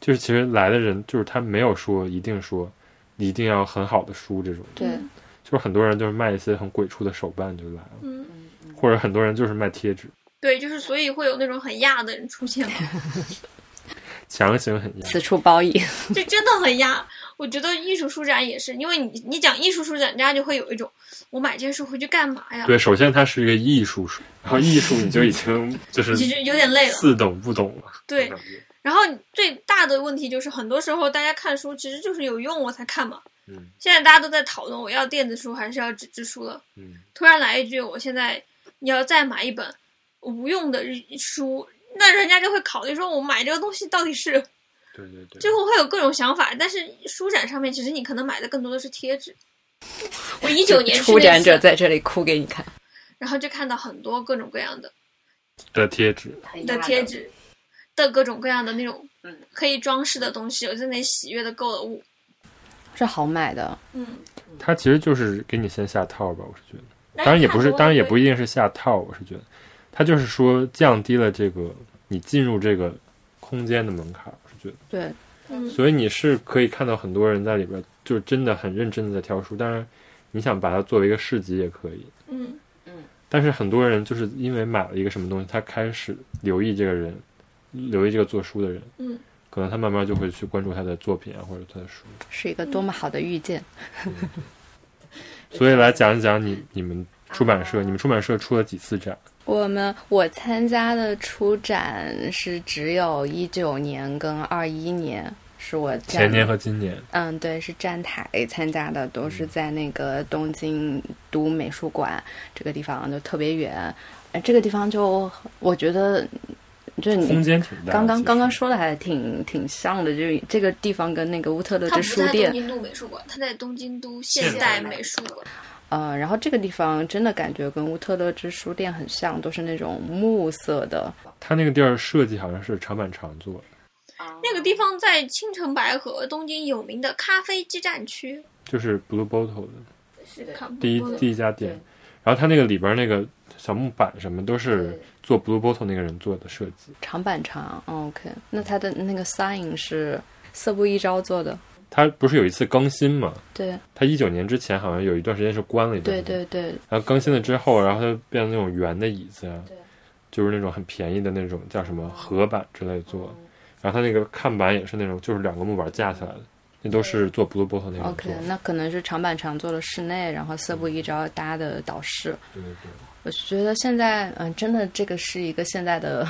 就是其实来的人，就是他没有说一定说一定要很好的书这种，对，就是很多人就是卖一些很鬼畜的手办就来了，嗯，或者很多人就是卖贴纸，对，就是所以会有那种很亚的人出现嘛，[laughs] 强行很压。此处褒义。这真的很亚。我觉得艺术书展也是，因为你你讲艺术书展，人家就会有一种我买这些书回去干嘛呀？对，首先它是一个艺术书，然后艺术你就已经就是其实有点累了。似懂不懂了。对，然后最大的问题就是，很多时候大家看书其实就是有用我才看嘛。嗯现在大家都在讨论我要电子书还是要纸质书了。嗯，突然来一句，我现在你要再买一本无用的日书，那人家就会考虑说，我买这个东西到底是对对对。最后会有各种想法。但是书展上面，其实你可能买的更多的是贴纸。我一九年去那出展者，在这里哭给你看。然后就看到很多各种各样的的贴纸，的贴纸的各种各样的那种嗯可以装饰的东西，我就那喜悦的购了物。是好买的，嗯，它其实就是给你先下套吧，我是觉得。当然也不是，当然也不一定是下套，我是觉得，它就是说降低了这个你进入这个空间的门槛，我是觉得。对，嗯所以你是可以看到很多人在里边，就是真的很认真的在挑书。当然，你想把它作为一个市集也可以，嗯但是很多人就是因为买了一个什么东西，他开始留意这个人，留意这个做书的人，嗯，可能他慢慢就会去关注他的作品啊，或者他的书。是一个多么好的遇见。所以来讲一讲你你们出版社，你们出版社出了几次展？我们我参加的出展是只有一九年跟二一年，是我前年和今年。嗯，对，是站台参加的，都是在那个东京都美术馆这个地方，就特别远。哎，这个地方就我觉得，就空你间挺大。刚刚刚刚说的还挺挺像的，就是这个地方跟那个乌特勒它不在东支书店，京都美术馆，它在东京都现现代代美术馆。呃，然后这个地方真的感觉跟乌特勒支书店很像，都是那种木色的，它那个地儿设计好像是长板长做的，那个地方在青城白河，东京有名的咖啡基站区。就是 Blue Bottle 的是的第一第一家店。然后它那个里边那个小木板什么都是做 Blue Bottle 那个人做的设计。长板长。哦 OK，那他的那个 sign 是色布一朝做的，他不是有一次更新嘛？对他一九年之前好像有一段时间是关了一段对，对对，然后更新了之后，然后它变成那种圆的椅子啊，就是那种很便宜的那种叫什么合板之类做。然后他那个看板也是那种就是两个木板架起来的，那都是做 Blue Bottle 那种 OK，那可能是长板长做的室内，然后色布一朝搭的导视。对对对。我觉得现在，嗯、真的这个是一个现在的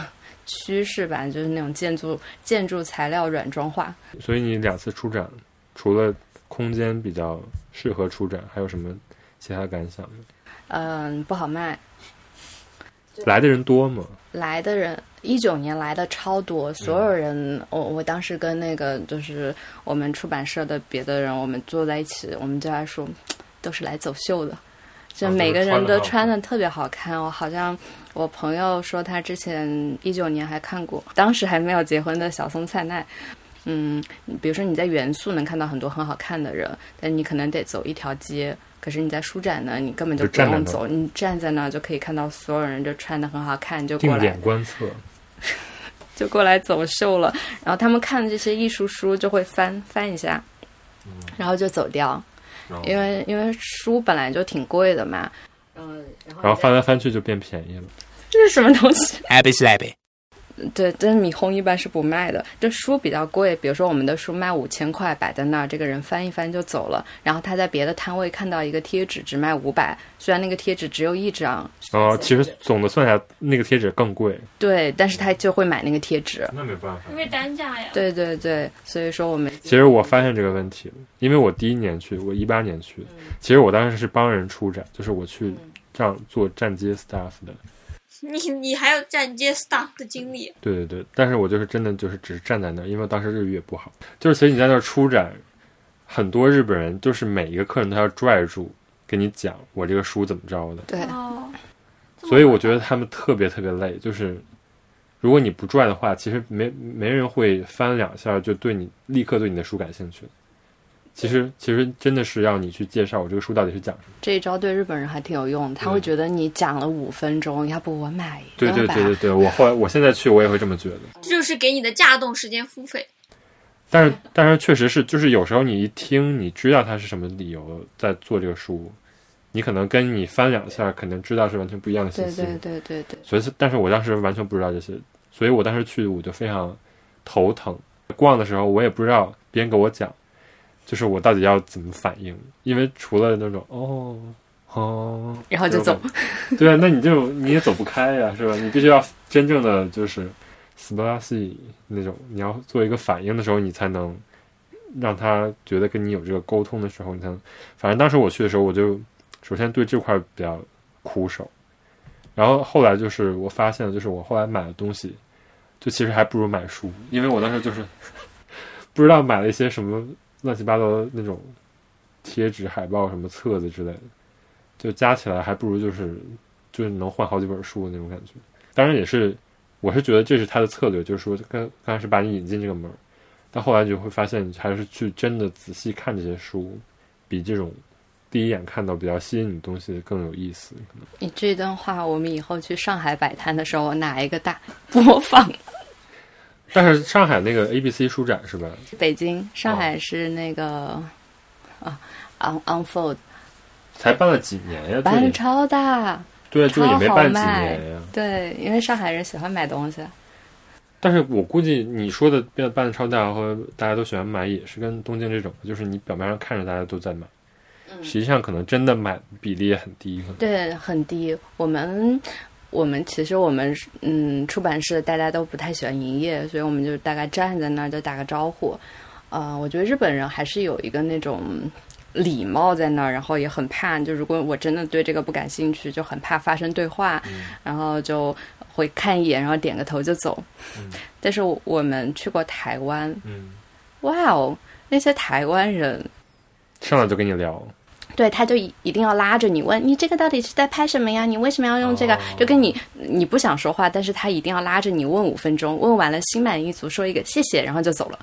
趋势吧，[laughs] 就是那种建筑建筑材料软装化。所以你两次出展，除了空间比较适合出展，还有什么其他感想吗？嗯、不好卖，来的人多吗？来的人一九年来的超多，所有人，我我当时跟那个就是我们出版社的别的人，我们坐在一起，我们就在说，都是来走秀的，就啊每个人都穿的的特别好看。我好像我朋友说他之前一九年还看过，当时还没有结婚的小松菜奈。嗯，比如说你在元素能看到很多很好看的人，但你可能得走一条街。可是你在书展呢，你根本就不用走，你站在那儿就可以看到所有人就穿的很好看，就过来定点观测，[laughs] 就过来走秀了。然后他们看这些艺术书就会翻翻一下，然后就走掉，因为因为书本来就挺贵的嘛。嗯，然后翻来翻去就变便宜了。这是什么东西？Happy slappy. 对，但是米烘一般是不卖的，这书比较贵，比如说我们的书卖五千块，摆在那儿，这个人翻一翻就走了。然后他在别的摊位看到一个贴纸只卖五百，虽然那个贴纸只有一张，哦，其实总的算下来，那个贴纸更贵。对，但是他就会买那个贴纸。那没办法因为单价呀。对对对，所以说我们其实我发现这个问题了，因为我第一年去，我一八年去的，其实我当时是帮人出展，就是我去这样做站街 staff 的。你你还有站街 staff 的经历，对对对，但是我就是真的就是只是站在那儿，因为当时日语也不好。就是其实你在那儿出展，很多日本人就是每一个客人都要拽住跟你讲我这个书怎么着的，对哦，所以我觉得他们特别特别累。就是如果你不拽的话，其实没没人会翻两下就对你立刻对你的书感兴趣的。其实其实真的是要你去介绍我这个书到底是讲什么。这一招对日本人还挺有用，他会觉得你讲了五分钟，要不我买一吧对对对对，我后来我现在去我也会这么觉得。这就是给你的架动时间付费。但是但是确实是，就是有时候你一听，你知道他是什么理由在做这个书，你可能跟你翻两下，可能知道是完全不一样的信息。对对对对对，所以是，但是我当时完全不知道这些，所以我当时去我就非常头疼。逛的时候我也不知道别人给我讲，就是我到底要怎么反应，因为除了那种哦哦，然后就走。对啊，那你就你也走不开呀，是吧？你必须要真正的就是斯巴拉西那种，你要做一个反应的时候，你才能让他觉得跟你有这个沟通的时候，你才能。反正当时我去的时候，我就首先对这块比较苦手，然后后来就是我发现了，就是我后来买的东西，就其实还不如买书，因为我当时就是 [laughs] 不知道买了一些什么乱七八糟的那种贴纸、海报、什么册子之类的，就加起来还不如就是就是能换好几本书的那种感觉。当然也是，我是觉得这是他的策略，就是说刚刚开始把你引进这个门，但后来你就会发现，你还是去真的仔细看这些书，比这种第一眼看到比较吸引你的东西更有意思。你这段话，我们以后去上海摆摊的时候我拿一个大 [laughs] 播放。但是上海那个 A B C 书展是吧？北京、上海是那个、啊，on Unfold 才办了几年呀？办的超大，对，就也没办几年呀。对，因为上海人喜欢买东西。但是我估计你说的变办的超大和大家都喜欢买，也是跟东京这种，就是你表面上看着大家都在买，实际上可能真的买比例也很低。对，很低。我们我们其实我们嗯，出版社大家都不太喜欢营业，所以我们就大概站在那儿就打个招呼。呃，我觉得日本人还是有一个那种礼貌在那儿，然后也很怕，就如果我真的对这个不感兴趣，就很怕发生对话，然后就会看一眼，然后点个头就走。但是我们去过台湾，嗯，哇哦，那些台湾人。上来就跟你聊，对，他就一一定要拉着你问你这个到底是在拍什么呀？你为什么要用这个？哦就跟你你不想说话，但是他一定要拉着你问五分钟，问完了心满意足，说一个谢谢，然后就走了。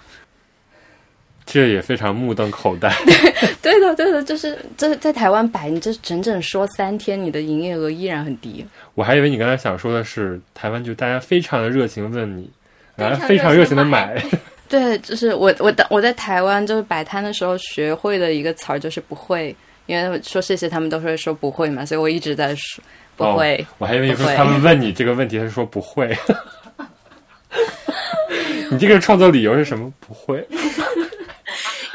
这也非常目瞪口呆。[laughs] 对的，对的，就是这在台湾摆，你这整整说三天，你的营业额依然很低。我还以为你刚才想说的是台湾，就大家非常的热情问你，然后非常热情的买。[laughs] 对，就是我我的我在台湾就是摆摊的时候学会的一个词儿就是不会，因为说谢谢他们都会说不会嘛，所以我一直在说不会。哦我还以为说他们问你这个问题，他说不会。[laughs] 你这个创作理由是什么？不会。[laughs]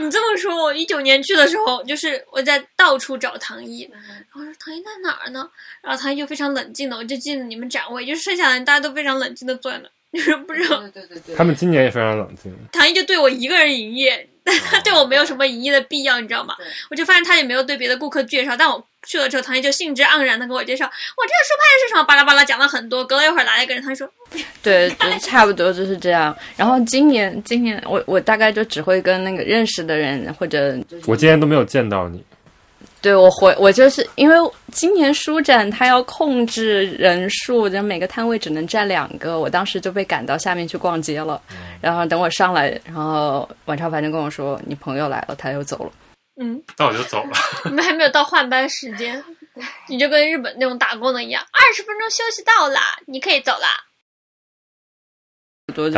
你这么说，我一九年去的时候，就是我在到处找唐一，然后说唐一在哪儿呢？然后唐一就非常冷静的，我就进了你们展位，就剩下的人大家都非常冷静的坐在那，就是不知道对对对他们今年也非常冷静。唐一就对我一个人营业，但他 [laughs] 对我没有什么营业的必要，你知道吗？我就发现他也没有对别的顾客介绍，但我去了之后，唐一就兴致盎然的给我介绍，我这个书拍的是什么，巴拉巴拉讲了很多。隔了一会儿来了一个人，他说 [laughs] 对，就差不多就是这样。然后今年，今年我我大概就只会跟那个认识的人或者我今天都没有见到你，对我回我就是因为今年书展它要控制人数，就每个摊位只能站两个。我当时就被赶到下面去逛街了，然后等我上来，然后晚超凡就跟我说你朋友来了，他又走了。嗯，那我就走了。[laughs] 你们还没有到换班时间，你就跟日本那种打工的一样，二十分钟休息到啦，你可以走啦。多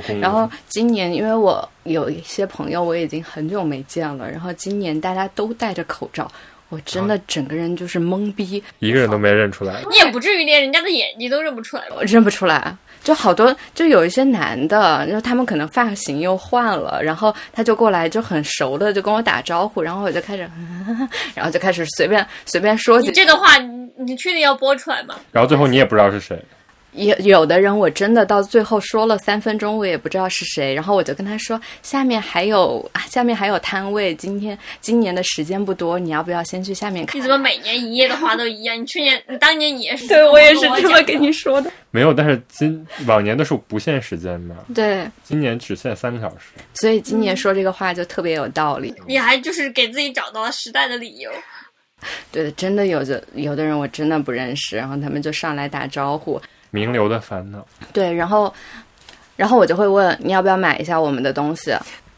工。然后今年，因为我有一些朋友我已经很久没见了，然后今年大家都戴着口罩，我真的整个人就是懵逼，一个人都没认出来，你也不至于连人家的眼睛都认不出来吧？我认不出来。就好多，就有一些男的，然后他们可能发型又换了，然后他就过来就很熟的就跟我打招呼，然后我就开始，[laughs] 然后就开始随便随便说你几这个话，你你确定要播出来吗？然后最后你也不知道是谁。有有的人我真的到最后说了三分钟，我也不知道是谁，然后我就跟他说，下面还有啊下面还有摊位，今天今年的时间不多，你要不要先去下面看你？怎么每年一夜的话都一样？你去年、你当年你也是，对我也是这么跟你说的。没有，但是今往年都是不限时间嘛，对，今年只限三个小时。所以今年说这个话就特别有道理。你还就是给自己找到了时代的理由。对的，真的有的有的人我真的不认识，然后他们就上来打招呼，名流的烦恼，对，然后然后我就会问你要不要买一下我们的东西，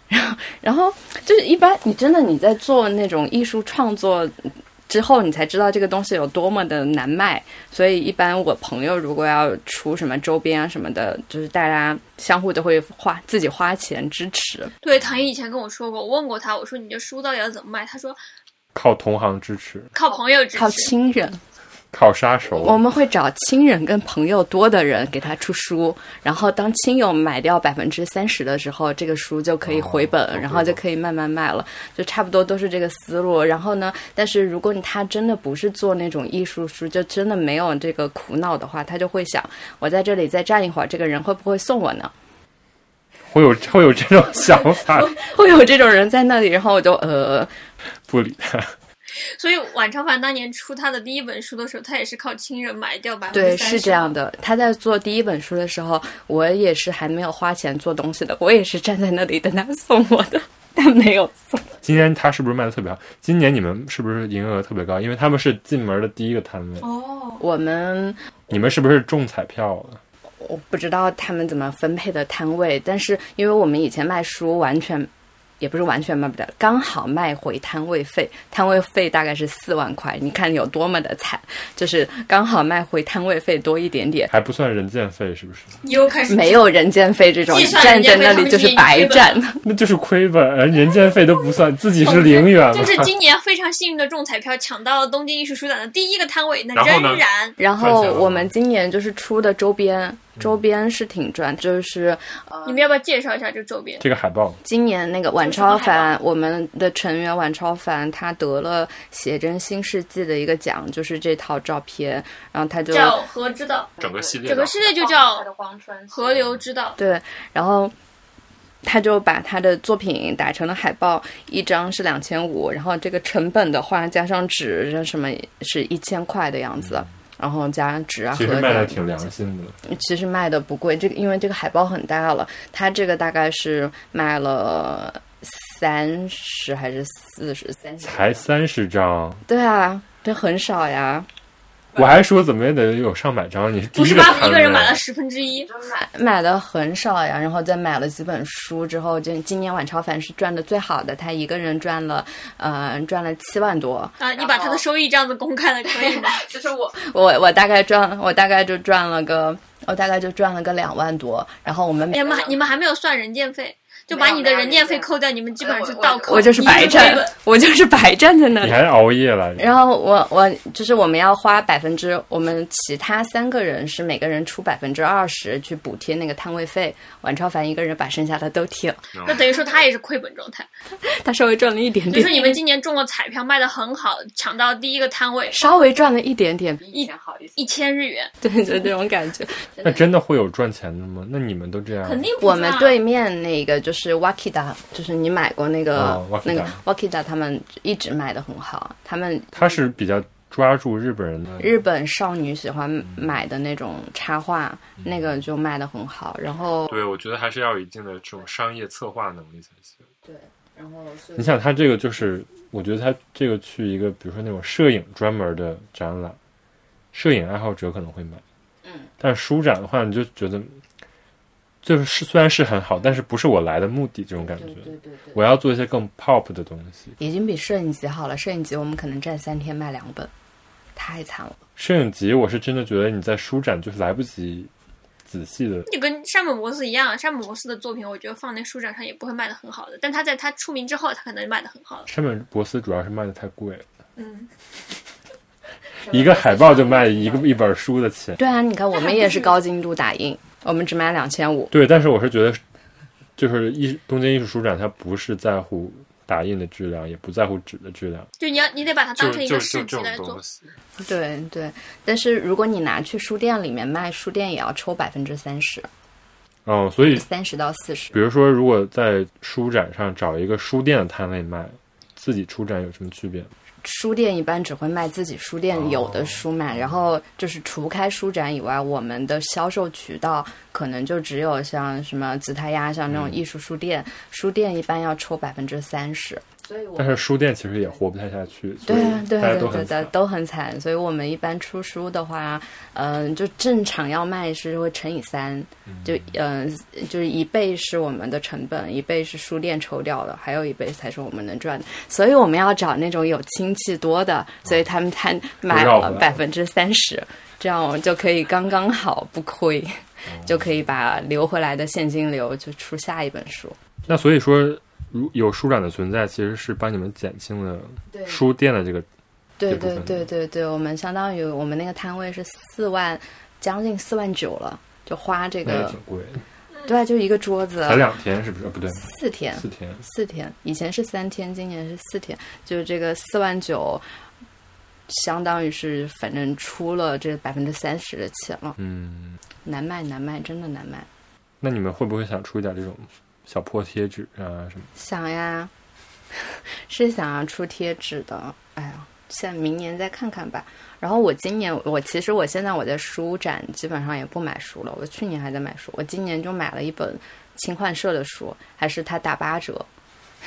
然后然后就是一般你真的你在做那种艺术创作。之后你才知道这个东西有多么的难卖，所以一般我朋友如果要出什么周边啊什么的，就是大家相互都会花自己花钱支持。对，唐毅以前跟我说过，我问过他，我说你这书到底要怎么卖？他说靠同行支持，靠朋友支持靠。亲人，靠杀手。我们会找亲人跟朋友多的人给他出书，然后当亲友买掉百分之三十的时候，这个书就可以回本，哦然后就可以慢慢卖了，就差不多都是这个思路。然后呢，但是如果你他真的不是做那种艺术书，就真的没有这个苦恼的话，他就会想，我在这里再站一会儿，这个人会不会送我呢？会有会有这种想法，[laughs] 会有这种人在那里，然后我就呃，不理他。所以晚超凡当年出他的第一本书的时候，他也是靠亲人买掉百分之对，是这样的。他在做第一本书的时候，我也是还没有花钱做东西的，我也是站在那里等他送我的，但没有送。今年他是不是卖的特别好？今年你们是不是营业额特别高？因为他们是进门的第一个摊位，哦，我们你们是不是中彩票了？我不知道他们怎么分配的摊位，但是因为我们以前卖书完全。也不是完全卖不掉，刚好卖回摊位费，摊位费大概是四万块，你看有多么的惨，就是刚好卖回摊位费多一点点，还不算人件费，是不是？又开始没有人件费这种 [laughs] 站在那里就是白站。[laughs] 那就是亏本，人人件费都不算，自己是零元了。就是今年非常幸运的中彩票，抢到了东京艺术书展的第一个摊位，那仍然然后我们今年就是出的周边，周边是挺赚，就是呃你们要不要介绍一下这个周边？这个海报，今年那个晚超凡，我们的成员晚超凡，他得了写真新世纪的一个奖，就是这套照片，然后他就叫河之道，整个系列整个系列就叫河流之道。对，然后他就把他的作品打成了海报，一张是两千五，然后这个成本的话加上纸什么是一千块的样子，然后加上纸啊其实卖的挺良心的。其实卖的不贵，这个因为这个海报很大了，它这个大概是卖了三十还是四十？三十？才三十张，对啊，这很少呀。我还说怎么也得有上百张，你是不是吧？一个人买了十分之一，买买的很少呀，然后再买了几本书之后，就今年晚超凡是赚的最好的，他一个人赚了，呃，赚了七万多。啊，你把他的收益这样子公开了，可以吗？就是我，[laughs] 我我大概赚，我大概就赚了个，我大概就赚了个两万多。然后我们你们还你们还没有算人件费，就把你的人电费扣掉，你们基本上是倒扣。我就是白你站，我就是白站在那里。你还熬夜了，然后我我就是我们要花百分之，我们其他三个人是每个人出百分之二十去补贴那个摊位费，晚超凡一个人把剩下的都贴了，[laughs] 那等于说他也是亏本状态。[laughs] 他稍微赚了一点点比如说，你们今年中了彩票，卖的很好，抢到第一个摊位，稍微赚了一点点，比以前好一些。一千日元，对，就这种感觉。那真的会有赚钱的吗？那你们都这样？肯定不我们对面那个就是 Wakida，就是你买过那个、哦那个 Wakida，他们一直卖的很好，他们他是比较抓住日本人的日本少女喜欢买的那种插画，那个就卖的很好。然后对，我觉得还是要有一定的这种商业策划能力才行。对，然后你想，他这个就是，我觉得他这个去一个，比如说那种摄影专门的展览，摄影爱好者可能会买，嗯，但是书展的话，你就觉得，就是是虽然是很好，但是不是我来的目的这种感觉。对对对对，我要做一些更 pop 的东西。已经比摄影集好了。摄影集我们可能站三天卖两本，太惨了。摄影集，我是真的觉得你在书展就是来不及仔细的。就跟山本博斯一样，山本博斯的作品，我觉得放在书展上也不会卖的很好的，但他在他出名之后，他可能卖的很好了。山本博斯主要是卖的太贵了，嗯，[laughs] 一个海报就卖一个一本书的钱。对啊，你看我们也是高精度打印，我们只卖两千五。对，但是我是觉得，就是艺东京艺术书展，它不是在乎打印的质量，也不在乎纸的质量，就你要你得把它当成一个市就这集来做。种东西。对对，但是如果你拿去书店里面卖，书店也要抽百分之三十，嗯，所以三十到四十。比如说，如果在书展上找一个书店的摊位卖，自己出展有什么区别？书店一般只会卖自己书店有的书嘛，然后就是除开书展以外，我们的销售渠道可能就只有像什么紫太鸭，像那种艺术书店，书店一般要抽百分之三十。所以我但是书店其实也活不太下去，对啊，对对对对，都很惨。所以我们一般出书的话，嗯、就正常要卖是会乘以三，就嗯、就是一倍是我们的成本，一倍是书店抽掉的，还有一倍才是我们能赚的。所以我们要找那种有亲戚多的，所以他们才 [laughs] 买了百分之三十，这样我们就可以刚刚好不亏，就可以把留回来的现金流就出下一本书。那所以说，如有书展的存在，其实是帮你们减轻了书店的这个对对对对对，我们相当于我们那个摊位是四万，将近四万九了，就花这个挺，贵，对啊，就一个桌子，才两天是不是？呃不对，四天，四天。四天，以前是三天，今年是四天，就是这个四万九，相当于是反正出了这百分之三十的钱了，嗯，难卖难卖，真的难卖。那你们会不会想出一点这种小破贴纸啊什么？想呀，[laughs] 是想要出贴纸的。哎呀，现在明年再看看吧。然后我今年，我其实我现在我在书展基本上也不买书了。我去年还在买书，我今年就买了一本轻幻社的书，还是它打八折。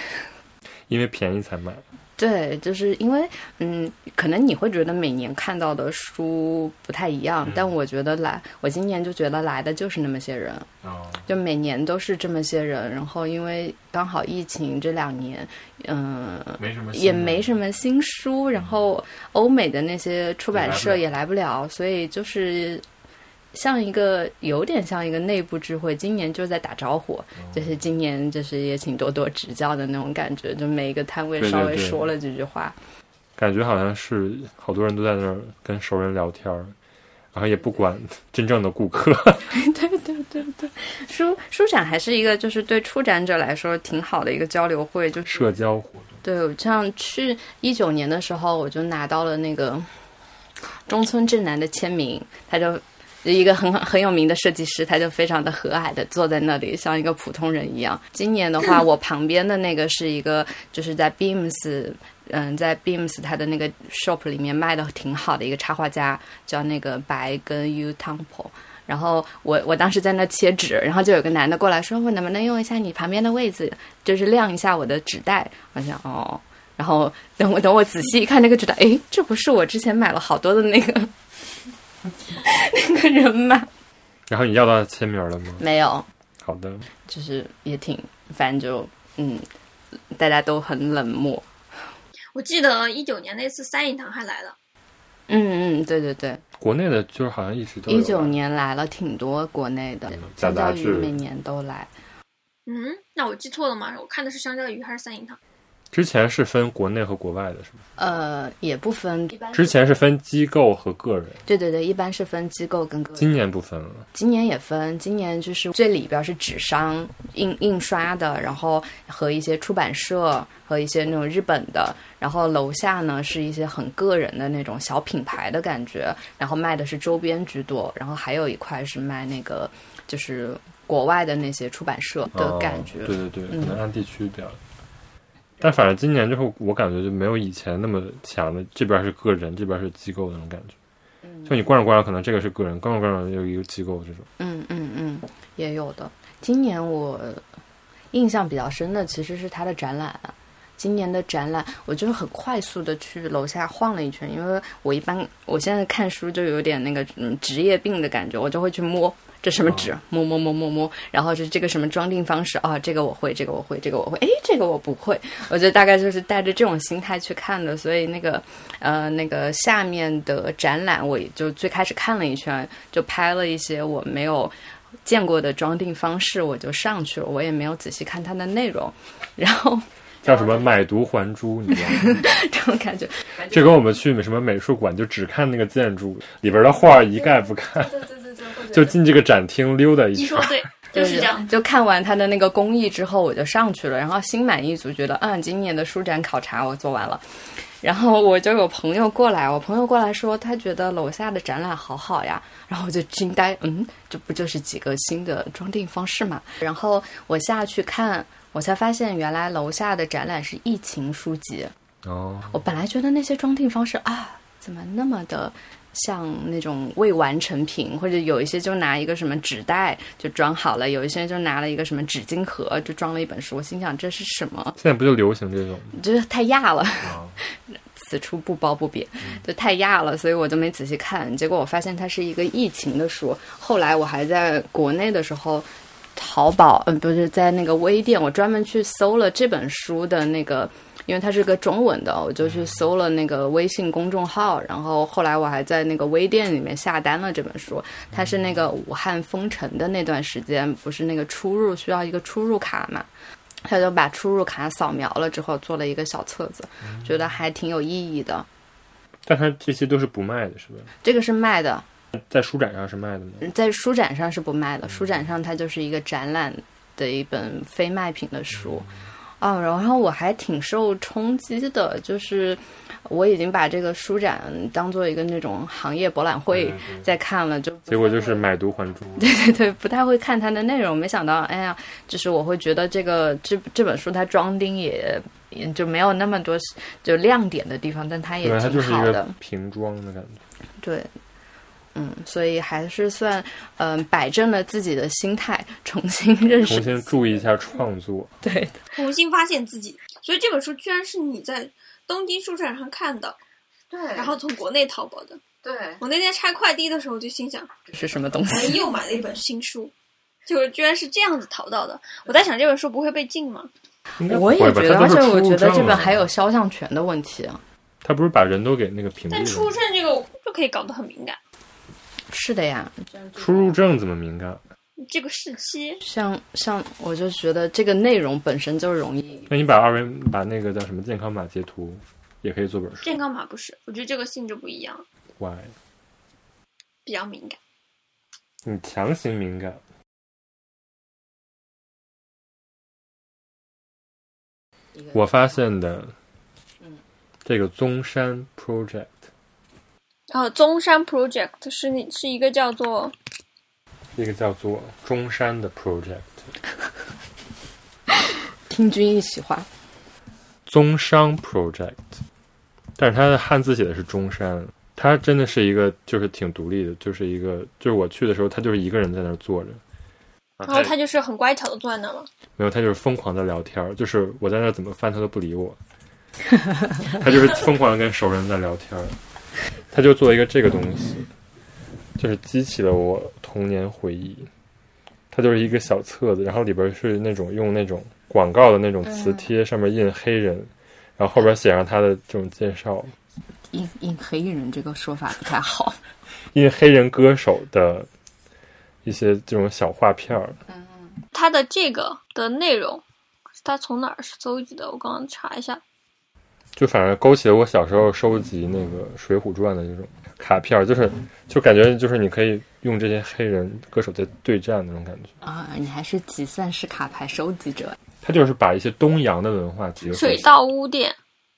[laughs] 因为便宜才买。对，就是因为，嗯，可能你会觉得每年看到的书不太一样，但我觉得来，我今年就觉得来的就是那么些人，哦，就每年都是这么些人。然后因为刚好疫情这两年，嗯、没什么，也没什。么新书，然后欧美的那些出版社也也来不了，所以就是像一个有点像一个内部聚会。今年就在打招呼，就是今年就是也请多多指教的那种感觉，就每一个摊位稍微说了几句话。感觉好像是好多人都在那儿跟熟人聊天儿，然后也不管真正的顾客。[laughs] 对对对对书书展还是一个就是对出展者来说挺好的一个交流会，就是社交活动。对，像去一九年的时候，我就拿到了那个中村正男的签名，他就一个很很有名的设计师，他就非常的和蔼的坐在那里，像一个普通人一样。今年的话，我旁边的那个是一个就是在 Beams。嗯，在 Beams 他的那个 shop 里面卖的挺好的一个插画家，叫那个白跟 U Temple。然后我我当时在那切纸，然后就有个男的过来说：“我能不能用一下你旁边的位置，就是晾一下我的纸袋？”我想哦，然后等我等我仔细一看那个纸袋，诶，这不是我之前买了好多的那个那个人吗？然后你要到签名了吗？没有，好的，就是也挺，反正就嗯，大家都很冷漠。我记得一九年那次三影堂还来了，嗯嗯，对对对，国内的就是好像一直都一九年来了挺多国内的，杂相较于每年都来。嗯，那我记错了吗？我看的是香蕉鱼还是三影堂？之前是分国内和国外的，是吗？呃，也不分，之前是分机构和个人，对对对，一般是分机构跟个人。今年不分了。今年也分，今年就是最里边是纸商印印刷的，然后和一些出版社和一些那种日本的，然后楼下呢是一些很个人的那种小品牌的感觉，然后卖的是周边居多，然后还有一块是卖那个就是国外的那些出版社的感觉。哦对对对，嗯可能按地区比较。但反正今年之后，我感觉就没有以前那么强的，这边是个人，这边是机构的那种感觉。就你逛着逛着，可能这个是个人，逛着逛着有一个机构这种。嗯嗯嗯，也有的。今年我印象比较深的其实是他的展览。今年的展览，我就是很快速的去楼下晃了一圈，因为我一般我现在看书就有点那个嗯职业病的感觉，我就会去摸。这什么纸？摸摸摸摸摸，然后是这个什么装订方式啊？这个我会，这个我会，这个我会，哎，这个我不会。我觉得大概就是带着这种心态去看的，所以那个呃那个下面的展览，我也就最开始看了一圈，就拍了一些我没有见过的装订方式，我就上去了，我也没有仔细看它的内容，然后叫什么“买椟还珠”，你知道吗？[laughs] 这种感觉，这跟我们去什么美术馆就只看那个建筑里边的画一概不看，对对对对，就进这个展厅溜达一圈你说。对，就是这样。就看完他的那个工艺之后，我就上去了，然后心满意足，觉得嗯，今年的书展考察我做完了。然后我就有朋友过来，我朋友过来说，他觉得楼下的展览好好呀，然后我就惊呆，嗯，这不就是几个新的装订方式嘛？然后我下去看，我才发现原来楼下的展览是疫情书籍。哦，我本来觉得那些装订方式啊，怎么那么的像那种未完成品，或者有一些就拿一个什么纸袋就装好了，有一些就拿了一个什么纸巾盒就装了一本书。我心想这是什么？现在不就流行这种？就是太亚了。啊，[laughs] 此处不褒不贬，就太亚了，所以我就没仔细看。结果我发现它是一个疫情的书。后来我还在国内的时候，淘宝，嗯，不是在那个微店，我专门去搜了这本书的那个，因为它是个中文的，我就去搜了那个微信公众号。然后后来我还在那个微店里面下单了这本书。它是那个武汉封城的那段时间，不是那个出入需要一个出入卡嘛？他就把出入卡扫描了之后，做了一个小册子，觉得还挺有意义的。但它这些都是不卖的，是吧？这个是卖的，在书展上是卖的吗？在书展上是不卖的，书展上它就是一个展览的一本非卖品的书。哦，然后我还挺受冲击的，就是我已经把这个书展当做一个那种行业博览会在看了，就结果就是买椟还珠。[laughs] 对对对，不太会看它的内容。没想到，哎呀，就是我会觉得这个这这本书它装订也也就没有那么多就亮点的地方，但它也挺好的。瓶装的感觉。对，嗯，所以还是算嗯、摆正了自己的心态，重新认识重。新注意一下创作。对，重新发现自己。所以这本书居然是你在东京书展上看的，对然后从国内淘宝的。对，我那天拆快递的时候就心想，这是什么东哎，西？又买了一本新书，就是居然是这样子淘到的。我在想这本书不会被禁吗？我也觉得，而且我觉得这本还有肖像权的问题啊。他不是把人都给那个屏但出蔽了吗？证这个就可以搞得很敏感。是的呀，出入证怎么敏感？这个时期，像像我就觉得这个内容本身就容易。那你把二维把那个叫什么健康码截图，也可以做本书。健康码不是，我觉得这个性质不一样，Why？比较敏感。你强行敏感。我发现的，这个中山 project 然后中山 project 是你是一个叫做一个叫做中山的 project，[laughs] 听君一席话，中山 project，但是它的汉字写的是中山，它真的是一个就是挺独立的，就是一个就是我去的时候，他就是一个人在那儿坐着，然后他就是很乖巧的坐在那了。没有，他就是疯狂的聊天儿，就是我在那儿怎么翻他都不理我，[laughs] 他就是疯狂的跟熟人在聊天儿，[laughs] 他就做一个这个东西，就是激起了我童年回忆。它就是一个小册子，然后里边是那种用那种广告的那种磁贴，上面印黑人，然后后边写上他的这种介绍，印印黑人这个说法不太好。印黑人歌手的一些这种小画片儿。嗯它的这个的内容，它从哪儿搜集的？我刚刚查一下，就反正勾起了我小时候收集那个《水浒传》的这种卡片儿，就是就感觉就是你可以用这些黑人歌手在对战那种感觉。啊，你还是集散式卡牌收集者。他就是把一些东洋的文化结合，水稻屋店，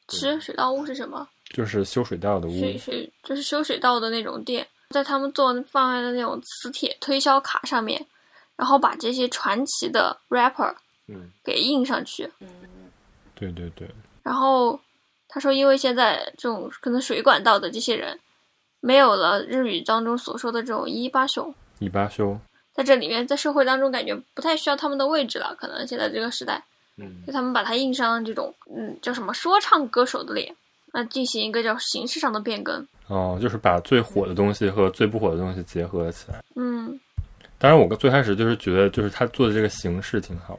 吃水稻屋是什么？就是修水稻的屋，水水就是修水稻的那种店，在他们做放在的那种磁铁推销卡上面，然后把这些传奇的 rapper 嗯，给印上去。对对对，然后他说，因为现在这种可能水管道的这些人，没有了日语当中所说的这种一八修，一八修，在这里面，在社会当中感觉不太需要他们的位置了。可能现在这个时代，嗯就他们把它印上这种嗯叫什么说唱歌手的脸，那进行一个叫形式上的变更。哦，就是把最火的东西和最不火的东西结合起来。嗯当然，我最开始就是觉得，就是他做的这个形式挺好，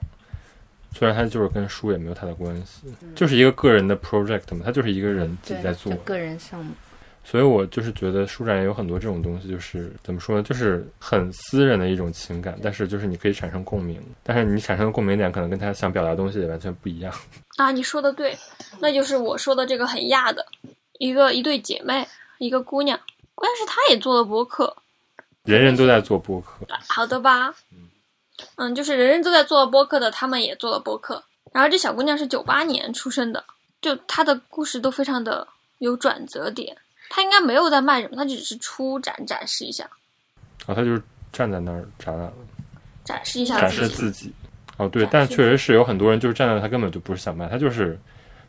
虽然他就是跟书也没有太大关系，就是一个个人的 project 嘛，他就是一个人自己，在做就，个人项目。所以我就是觉得书展也有很多这种东西，就是怎么说呢，就是很私人的一种情感，但是就是你可以产生共鸣，但是你产生的共鸣点可能跟他想表达的东西也完全不一样。啊，你说的对，那就是我说的这个很亚的一个一对姐妹，一个姑娘，关键是她也做了播客。人人都在做播客，好的吧？嗯，就是人人都在做播客的，他们也做了播客。然后这小姑娘是九八年出生的，就她的故事都非常的有转折点。她应该没有在卖什么，她只是出展展示一下，然后他就是站在那儿展览了，展示一下展。示自己。哦，对但确实是有很多人就是站在那，他根本就不是想卖，他就是，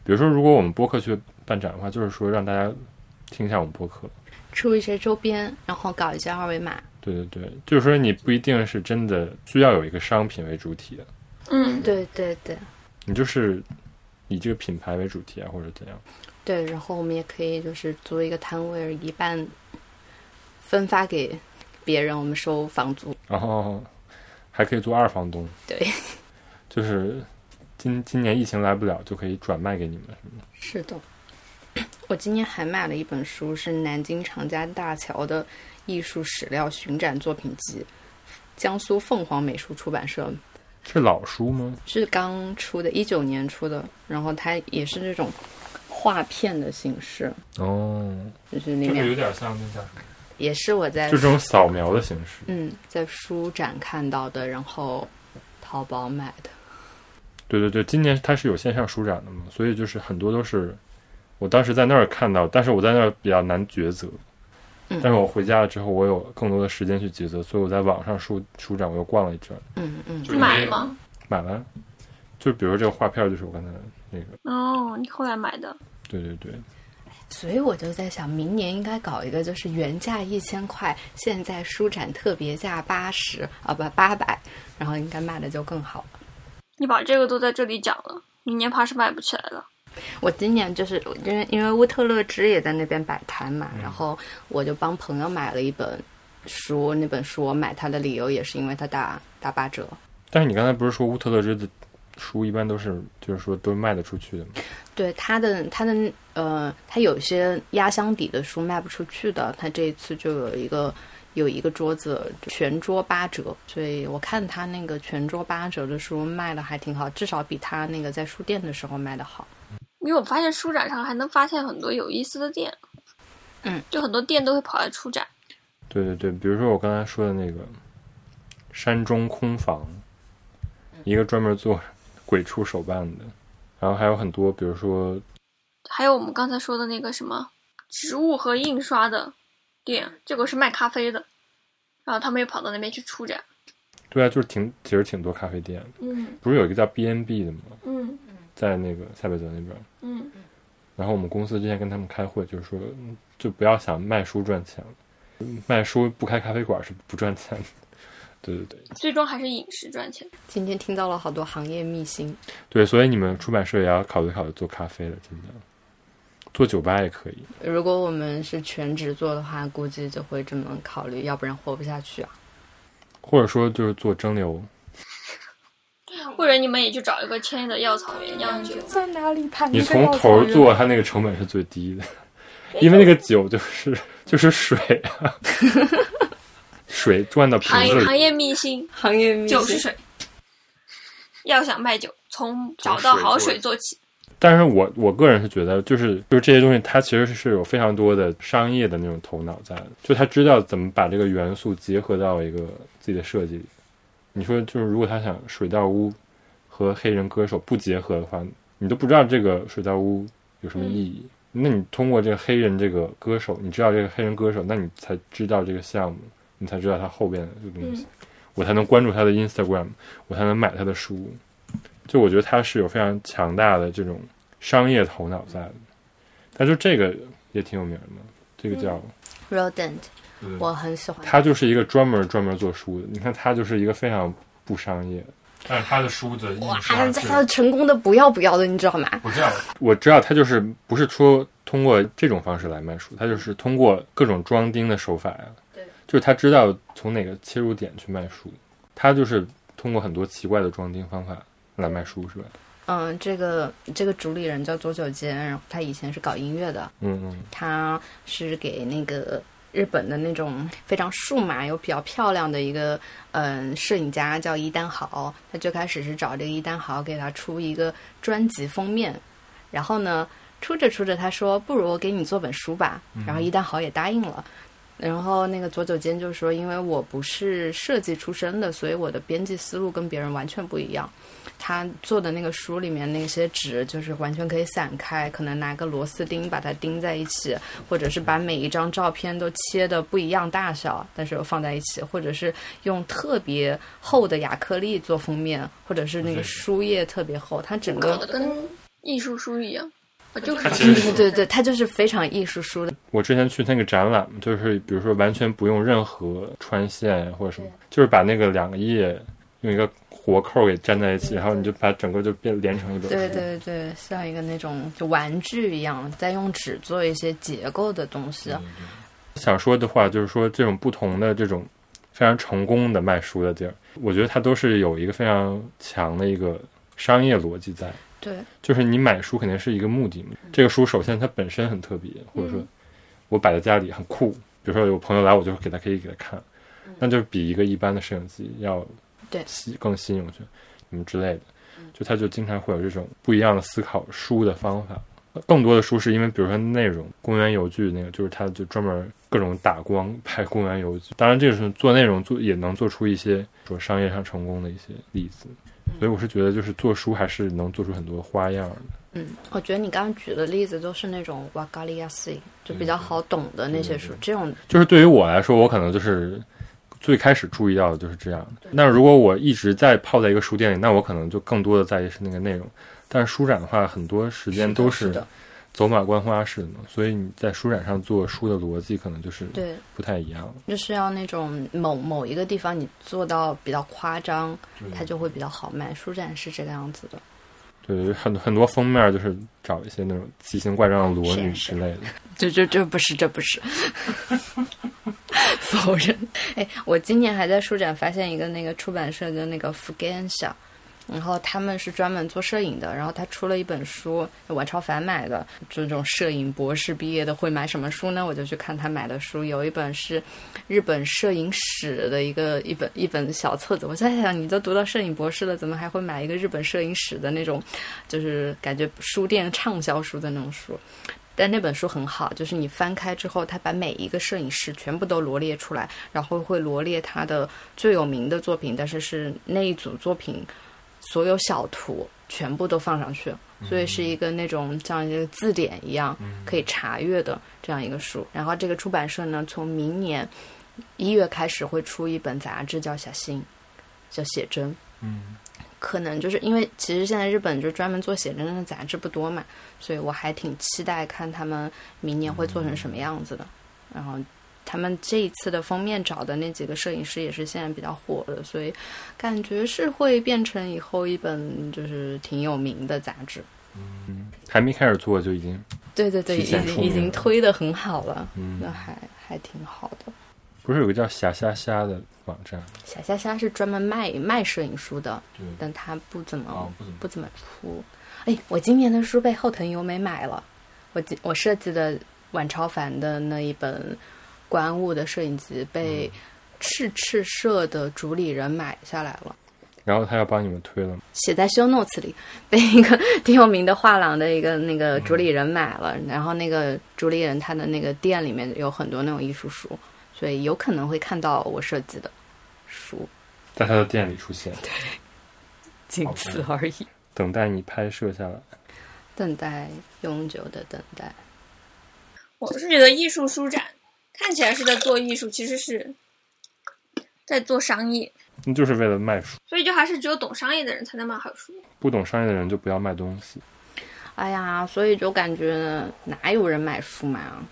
比如说，如果我们播客去办展的话，就是说让大家听一下我们播客。出一些周边，然后搞一些二维码。对对对，就是说你不一定是真的需要有一个商品为主体的，嗯，对对对你就是以这个品牌为主题啊，或者怎样。对，然后我们也可以就是租一个摊位，一半分发给别人，我们收房租。然后还可以做二房东，对，[laughs] 就是今今年疫情来不了，就可以转卖给你们，是吗？是的。我今年还买了一本书，是南京长江大桥的艺术史料巡展作品集，江苏凤凰美术出版社是老书吗？是刚出的，一九年出的，然后它也是那种画片的形式，哦，就是里面点像那叫什么？也是我在就这种扫描的形式。嗯在书展看到的，然后淘宝买的。对对对，今年它是有线上书展的嘛，所以就是很多都是我当时在那儿看到，但是我在那儿比较难抉择。嗯但是我回家了之后，我有更多的时间去抉择，所以我在网上书书展我又逛了一圈，嗯嗯，你买了吗？买了。就比如这个画片，就是我刚才那个，哦，你后来买的。对对对，所以我就在想，明年应该搞一个，就是原价一千块，现在书展特别价八十啊，不八百，然后应该卖的就更好了。你把这个都在这里讲了，明年怕是卖不起来了。我今年就是因为因为乌特勒支也在那边摆摊嘛，然后我就帮朋友买了一本书，那本书我买它的理由也是因为它打打八折。但是你刚才不是说乌特勒支的书一般都是就是说都卖得出去的吗？对它的它的呃，它有些压箱底的书卖不出去的，它这一次就有一个有一个桌子全桌八折，所以我看他那个全桌八折的书卖的还挺好，至少比他那个在书店的时候卖的好。因为我发现书展上还能发现很多有意思的店，嗯，就很多店都会跑来出展。对对对，比如说我刚才说的那个山中空房，一个专门做鬼畜手办的，然后还有很多，比如说还有我们刚才说的那个什么植物和印刷的店，这个是卖咖啡的，然后他们又跑到那边去出展。对啊，就是挺其实挺多咖啡店，嗯不是有一个叫 B N B 的吗？嗯在那个塞北泽那边。嗯，然后我们公司之前跟他们开会，就是说，嗯就不要想卖书赚钱，卖书不开咖啡馆是不赚钱的。对对对最终还是饮食赚钱。今天听到了好多行业秘辛，对，所以你们出版社也要考虑考虑做咖啡了，真的，做酒吧也可以。如果我们是全职做的话，估计就会这么考虑，要不然活不下去啊。或者说就是做蒸馏，或者你们也去找一个签的药草园酿酒。在哪里盘你从头做，它那个成本是最低的，因为那个酒就是就是水啊，[laughs] 水灌到瓶子里。行业行业秘辛，行业秘辛酒是水。要想卖酒，从找到好水做起。但是我我个人是觉得，就是就是这些东西，它其实是有非常多的商业的那种头脑在的，就他知道怎么把这个元素结合到一个自己的设计里。你说，就是如果他想水稻屋和黑人歌手不结合的话，你都不知道这个水稻屋有什么意义。那你通过这个黑人这个歌手，你知道这个黑人歌手，那你才知道这个项目，你才知道他后边的这个东西，我才能关注他的 Instagram，我才能买他的书。就我觉得他是有非常强大的这种商业头脑在的，他就这个也挺有名的，这个叫、Rodent，嗯我很喜欢。他就是一个专门专门做书的。你看他就是一个非常不商业，但是他的书的印哇，刷是他成功的不要不要的，你知道吗？我知道，我知道他就是不是说通过这种方式来卖书，他就是通过各种装订的手法呀，对，就是他知道从哪个切入点去卖书，他就是通过很多奇怪的装订方法来卖书，是吧？嗯，这个这个主理人叫佐久间，然后他以前是搞音乐的，嗯嗯他是给那个日本的那种非常数码又比较漂亮的一个嗯摄影家叫伊丹豪，他最开始是找这个伊丹豪给他出一个专辑封面，然后呢出着出着他说不如我给你做本书吧，然后伊丹豪也答应了。然后那个佐久间就说：“因为我不是设计出身的，所以我的编辑思路跟别人完全不一样。他做的那个书里面那些纸就是完全可以散开，可能拿个螺丝钉把它钉在一起，或者是把每一张照片都切的不一样大小，但是又放在一起，或者是用特别厚的亚克力做封面，或者是那个书页特别厚，它整个跟艺术书一样，啊就是对对对，它就是非常艺术书的。我之前去那个展览，就是比如说完全不用任何穿线或者什么，就是把那个两个页用一个活扣给粘在一起，然后你就把整个就变连成一本。对对对，像一个那种就玩具一样，在用纸做一些结构的东西。想说的话就是说，这种不同的这种非常成功的卖书的地儿，我觉得它都是有一个非常强的一个商业逻辑在。对，就是你买书肯定是一个目的嘛。这个书首先它本身很特别，或者说我摆在家里很酷。比如说有朋友来，我就给他可以给他看，那就是比一个一般的摄影机要对吸更吸引我去，什么之类的。就他就经常会有这种不一样的思考书的方法。更多的书是因为，比如说内容，公园邮局那个，就是他就专门各种打光拍公园邮局。当然，这个是做内容做也能做出一些说商业上成功的一些例子。所以我是觉得，就是做书还是能做出很多花样的。嗯，我觉得你刚刚举的例子都是那种瓦嘎利亚西，就比较好懂的那些书。这种就是对于我来说，我可能就是最开始注意到的就是这样的。那如果我一直在泡在一个书店里，那我可能就更多的在意是那个内容。但是书展的话，很多时间都是走马观花式的，所以你在书展上做书的逻辑可能就是对，不太一样。就是要那种某某一个地方你做到比较夸张，它就会比较好卖。书展是这个样子的。对，很很多封面就是找一些那种奇形怪状的裸女之类的。这这这不是，这不是，[laughs] 否认。哎，我今年还在书展发现一个那个出版社的那个福根社，然后他们是专门做摄影的，然后他出了一本书，晚超凡买的，这种摄影博士毕业的会买什么书呢？我就去看他买的书，有一本是日本摄影史的一个一本一本小册子。我在想，你都读到摄影博士了，怎么还会买一个日本摄影史的那种，就是感觉书店畅销书的那种书？但那本书很好，就是你翻开之后，他把每一个摄影师全部都罗列出来，然后会罗列他的最有名的作品，但是是那一组作品所有小图全部都放上去，所以是一个那种像一个字典一样可以查阅的这样一个书。然后这个出版社呢，从明年一月开始会出一本杂志，叫《小新》，叫写真。嗯，可能就是因为其实现在日本就专门做写真的杂志不多嘛，所以我还挺期待看他们明年会做成什么样子的。然后他们这一次的封面找的那几个摄影师也是现在比较火的，所以感觉是会变成以后一本就是挺有名的杂志。嗯还没开始做就已经，对对对，已经已经推的很好了，嗯那还还挺好的。不是有个叫霞虾虾的网站？霞虾虾是专门卖卖摄影书的，对，但他不怎么、哦，不怎么出。哎，我今年的书被后藤由美买了，我记我设计的晚超凡的那一本观物的摄影集被赤赤社的主理人买下来了。然后他要帮你们推了吗？写在 show notes 里，被一个挺有名的画廊的一个那个主理人买了，然后那个主理人他的那个店里面有很多那种艺术书，所以有可能会看到我设计的书，在他的店里出现，仅此而已。等待你拍摄下来。等待，永久的等待。我是觉得艺术书展看起来是在做艺术，其实是在做商业，那就是为了卖书，所以就还是只有懂商业的人才能卖好书。不懂商业的人就不要卖东西。哎呀，所以就感觉哪有人买书买啊？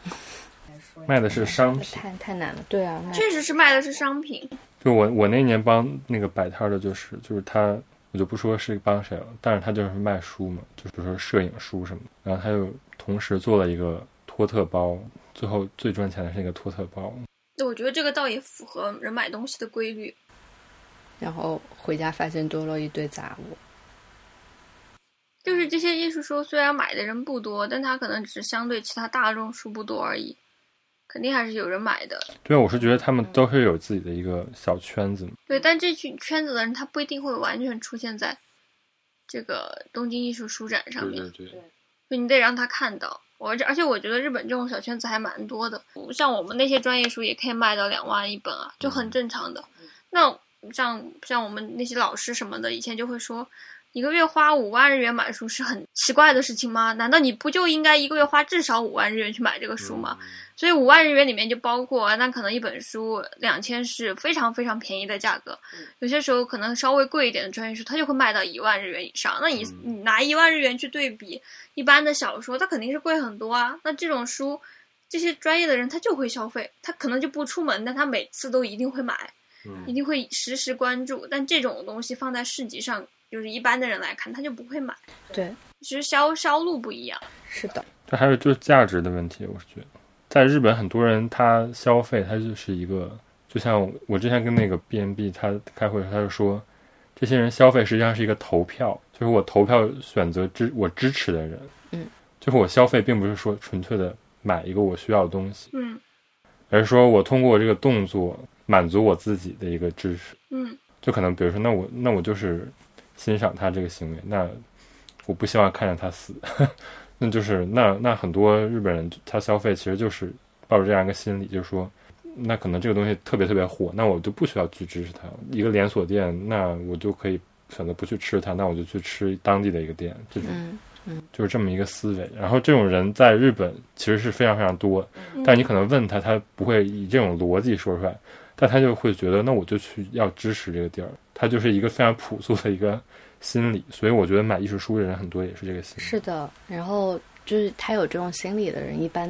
[laughs] 卖的是商品。太太难了。对啊，确实是卖的是商品，就我我那年帮那个摆摊儿的，就是就是他我就不说是帮谁了，但是他就是卖书嘛，就是比如说摄影书什么的，然后他又同时做了一个托特包，最后最赚钱的是那个托特包。对，我觉得这个倒也符合人买东西的规律。然后回家发现多了一堆杂物。就是这些艺术书虽然买的人不多，但它可能只是相对其他大众书不多而已，肯定还是有人买的。对啊，我是觉得他们都是有自己的一个小圈子嘛。对，但这群圈子的人他不一定会完全出现在这个东京艺术书展上面，对，就你得让他看到。我这而且我觉得日本这种小圈子还蛮多的，像我们那些专业书也可以卖到两万一本啊，就很正常的。那像像我们那些老师什么的，以前就会说，一个月花五万日元买书是很奇怪的事情吗？难道你不就应该一个月花至少五万日元去买这个书吗？所以五万日元里面就包括，那可能一本书两千是非常非常便宜的价格，有些时候可能稍微贵一点的专业书，它就会卖到一万日元以上。那你你拿一万日元去对比一般的小说，它肯定是贵很多啊。那这种书，这些专业的人他就会消费，他可能就不出门，但他每次都一定会买，一定会时时关注。但这种东西放在市集上，就是一般的人来看，他就不会买。对，其实销销路不一样。是的，这还有就是价值的问题，我是觉得。在日本，很多人他消费，他就是一个，就像我之前跟那个 B N B 他开会，他就说，这些人消费实际上是一个投票，就是我投票选择支我支持的人，嗯，就是我消费并不是说纯粹的买一个我需要的东西，嗯。而是说我通过这个动作满足我自己的一个支持，嗯。就可能比如说，那我那我就是欣赏他这个行为，那我不希望看见他死。那就是那那很多日本人他消费其实就是抱着这样一个心理，就是说，那可能这个东西特别特别火，那我就不需要去支持它。一个连锁店，那我就可以选择不去吃它，那我就去吃当地的一个店，这种嗯就是这么一个思维。然后这种人在日本其实是非常非常多，但你可能问他，他不会以这种逻辑说出来，但他就会觉得，那我就去要支持这个地儿。他就是一个非常朴素的一个心理，所以我觉得买艺术书的人很多也是这个心理。是的。然后就是他有这种心理的人，一般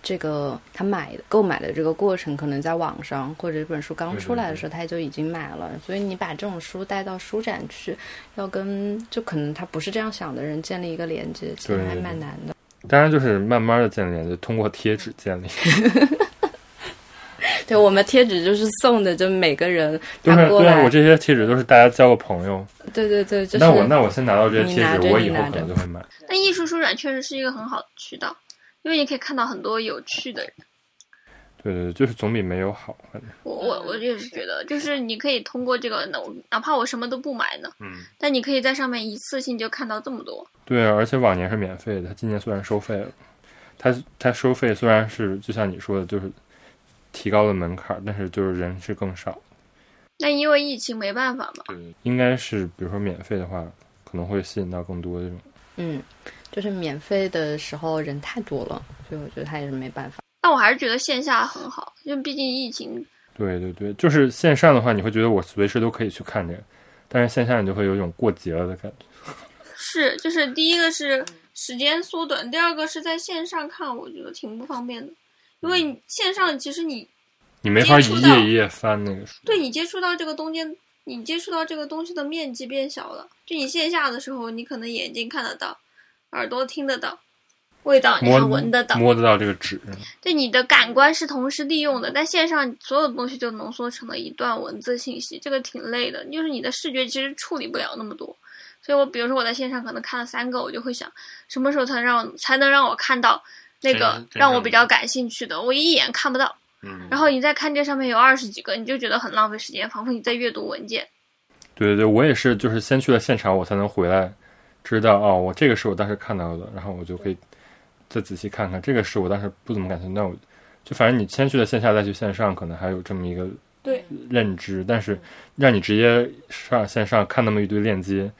这个他买购买的这个过程，可能在网上或者这本书刚出来的时候，他就已经买了。所以你把这种书带到书展去，要跟就可能他不是这样想的人建立一个连接，其实还蛮难的。当然就是慢慢的建立，连接通过贴纸建立。[laughs] 对我们贴纸就是送的，就每个人就是对我这些贴纸都是大家交个朋友。对对对，就是那我那我先拿到这些贴纸，我以后可能就会买。但艺术书展确实是一个很好的渠道，因为你可以看到很多有趣的人。对对对，就是总比没有好，反正我我我也是觉得，就是你可以通过这个，那我哪怕我什么都不买呢，嗯，但你可以在上面一次性就看到这么多。对啊，而且往年是免费的，他今年虽然收费了，他他收费虽然是就像你说的，就是提高了门槛，但是就是人是更少。那因为疫情没办法嘛，对，应该是比如说免费的话，可能会吸引到更多这种。嗯，就是免费的时候人太多了，所以我觉得他也是没办法。但我还是觉得线下很好，因为毕竟疫情。对对对，就是线上的话，你会觉得我随时都可以去看这个，但是线下你就会有一种过节了的感觉。是，就是第一个是时间缩短，第二个是在线上看，我觉得挺不方便的，因为你线上其实你你没法一页一页翻那个书。对你接触到这个东西，你接触到这个东西的面积变小了。就你线下的时候，你可能眼睛看得到，耳朵听得到，味道你还闻得到，摸得到这个纸，[laughs] 对你的感官是同时利用的。但线上所有的东西就浓缩成了一段文字信息，这个挺累的，就是你的视觉其实处理不了那么多。所以我比如说我在线上可能看了三个，我就会想什么时候才让才能让我看到那个让我比较感兴趣的，我一眼看不到。嗯然后你再看这上面有二十几个，你就觉得很浪费时间，仿佛你在阅读文件。对对对，我也是，就是先去了现场，我才能回来知道哦，我这个是我当时看到的，然后我就可以再仔细看看。这个是我当时不怎么感兴趣，那我就反正你先去了线下，再去线上，可能还有这么一个对认知，但是让你直接上线上看那么一堆链接，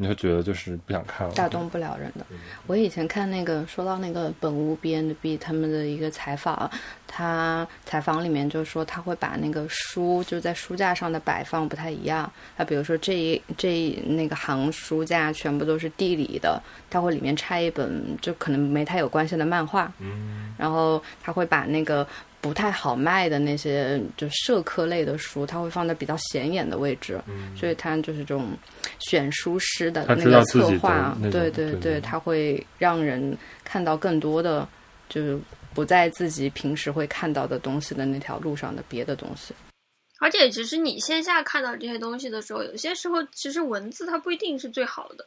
你会觉得就是不想看了。打动不了人的。我以前看那个说到那个本屋 B N B 他们的一个采访，他采访里面就说他会把那个书就是在书架上的摆放不太一样。他比如说这一这一那个行书架全部都是地理的，他会里面插一本就可能没太有关系的漫画。嗯，然后他会把那个不太好卖的那些就社科类的书，它会放在比较显眼的位置，所以它就是这种选书师的那个策划。对对对，它会让人看到更多的，就是不在自己平时会看到的东西的那条路上的别的东西。而且，其实你线下看到这些东西的时候，有些时候其实文字它不一定是最好的，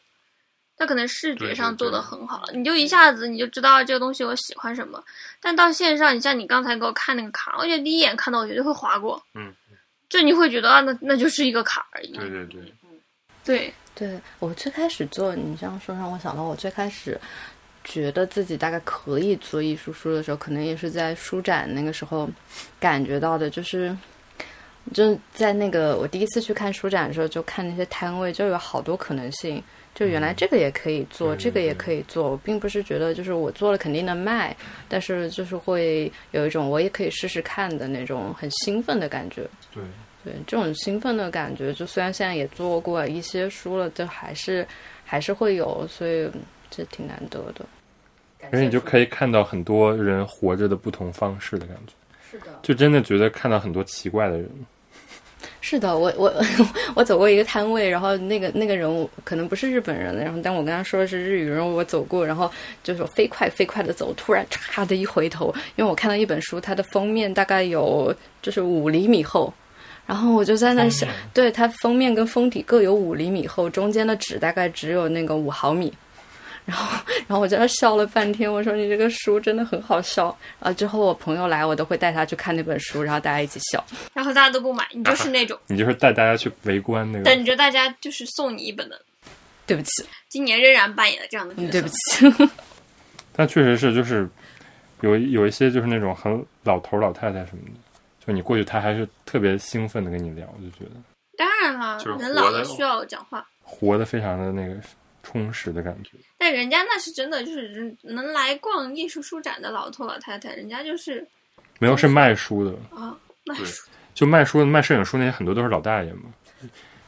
它可能视觉上做的很好，你就一下子你就知道这个东西我喜欢什么。但到线上，你像你刚才给我看那个卡，我觉得第一眼看到我绝对会划过，嗯，就你会觉得啊，那那就是一个卡而已。对对对，对对我最开始做，你这样说让我想到，我最开始觉得自己大概可以做艺术书的时候，可能也是在书展那个时候感觉到的，就是就在那个我第一次去看书展的时候，就看那些摊位，就有好多可能性。就原来这个也可以做，这个也可以做。我并不是觉得就是我做了肯定能卖，但是就是会有一种我也可以试试看的那种很兴奋的感觉。对，对这种兴奋的感觉，就虽然现在也做过一些书了，就还是还是会有，所以这挺难得的。而且你就可以看到很多人活着的不同方式的感觉，是的，就真的觉得看到很多奇怪的人。是的，我我 [laughs] 我走过一个摊位，然后那个那个人物可能不是日本人，然后但我跟他说的是日语，然后我走过，然后就是飞快飞快的走，突然唰的一回头，因为我看到一本书，它的封面大概有就是五厘米厚。然后我就在那想，对它封面跟封底各有五厘米厚，中间的纸大概只有那个五毫米。然后，然后我在那笑了半天。我说：“你这个书真的很好笑。”啊，之后我朋友来，我都会带他去看那本书，然后大家一起笑。然后大家都不买，你就是那种你就是带大家去围观那个，等着大家就是送你一本的。对不起，今年仍然扮演了这样的角色。嗯，对不起。[laughs] 但确实是就是有有一些就是那种很老头老太太什么的，就你过去他还是特别兴奋的跟你聊，就觉得当然了，人老了需要讲话，活的非常的那个充实的感觉。但人家那是真的，就是能来逛艺术书展的老头老太太，人家就是没有是卖书的，啊卖书。就卖书的卖摄影书那些很多都是老大爷嘛，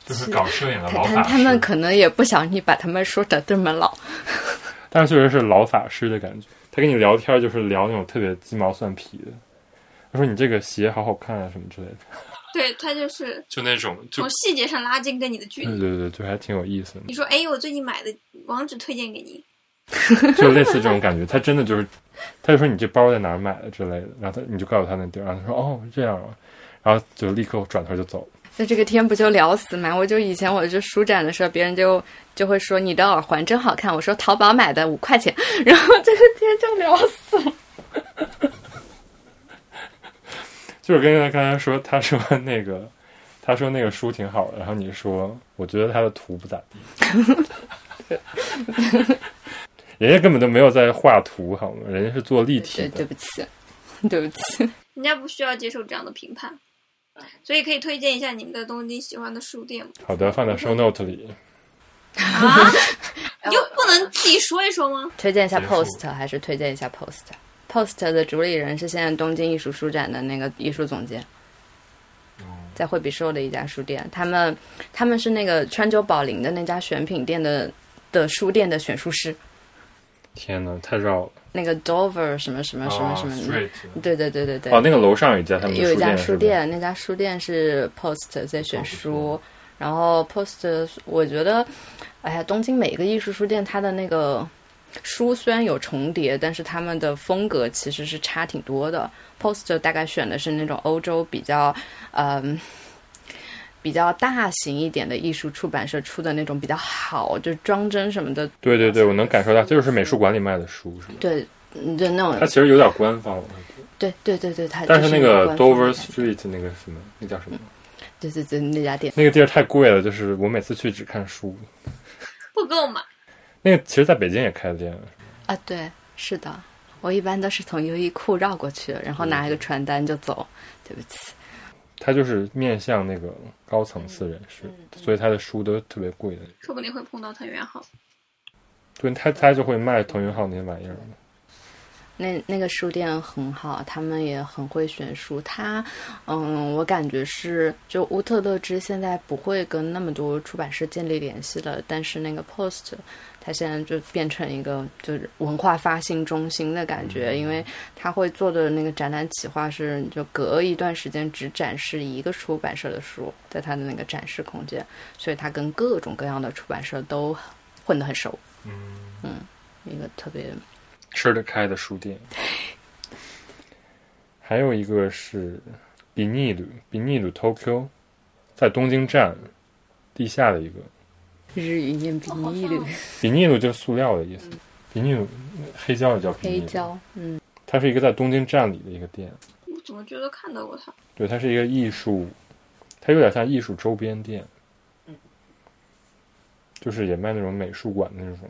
就是搞摄影的他老法他他们，可能也不想你把他们说的这么老。[laughs] 但是确实是老法师的感觉。他跟你聊天就是聊那种特别鸡毛蒜皮的，他说你这个鞋好好看啊什么之类的，对他就是就那种就从细节上拉近跟你的距离。对对对，就还挺有意思的。你说，哎，我最近买的网址推荐给你，[laughs] 就类似这种感觉，他真的就是，他就说你这包在哪儿买的之类的，然后他你就告诉他那地儿，然后他说哦这样啊，然后就立刻转头就走。那这个天不就聊死吗？我就以前我就舒展的时候，别人就就会说你的耳环真好看，我说淘宝买的五块钱，然后这个天就聊死了。就是跟他刚才说，他说那个，他说那个书挺好的，然后你说我觉得他的图不咋地，[laughs] 人家根本都没有在画图好吗？人家是做立体对，的对。不起，对不起。人家不需要接受这样的评判，所以可以推荐一下你们在东京喜欢的书店吗？好的，放在 show note 里。啊，[laughs] 你就不能自己说一说吗？推荐一下 Post 还是推荐一下 Post？Post 的主理人是现在东京艺术书展的那个艺术总监，在惠比寿的一家书店。他们他们是那个川久保玲的那家选品店的的书店的选书师，天哪，太绕了。那个 Dover 什么什么什么什么。对对对对对。哦，那个楼上有一家他们有一家书店，那家书店是 Post 在选书，然后 Post 我觉得，哎呀，东京每个艺术书店它的那个书虽然有重叠，但是他们的风格其实是差挺多的。Post 大概选的是那种欧洲比较嗯。比较大型一点的艺术出版社出的那种比较好，就是装帧什么的，对对对，我能感受到，这就是美术馆里卖的书是吧？对，嗯对那种它，其实有点官方了，对对对对，它但是那个 Dover Street 那个什么，那叫什么？对对对那家店，那个地儿太贵了，就是我每次去只看书。不够买，那个其实在北京也开了店，啊，对，是的，我一般都是从优衣库绕过去，然后拿一个传单就走。对不起，他就是面向那个高层次人士，所以他的书都特别贵的。说不定会碰到藤原浩。对，他他就会卖腾云浩那些玩意儿。那那个书店很好，他们也很会选书。他，嗯，我感觉是就乌特勒支现在不会跟那么多出版社建立联系了，但是那个 Post，它现在就变成一个就是文化发行中心的感觉，因为他会做的那个展览企划是就隔一段时间只展示一个出版社的书，在他的那个展示空间，所以他跟各种各样的出版社都混得很熟。嗯一个特别吃得开的书店。还有一个是比尼鲁，比尼鲁 Tokyo，在东京站地下的一个。日语念比尼鲁比尼鲁就是塑料的意思，比尼鲁黑胶也叫比尼鲁。黑胶，嗯，它是一个在东京站里的一个店，我怎么觉得看到过它？对，它是一个艺术，它有点像艺术周边店，就是也卖那种美术馆的那种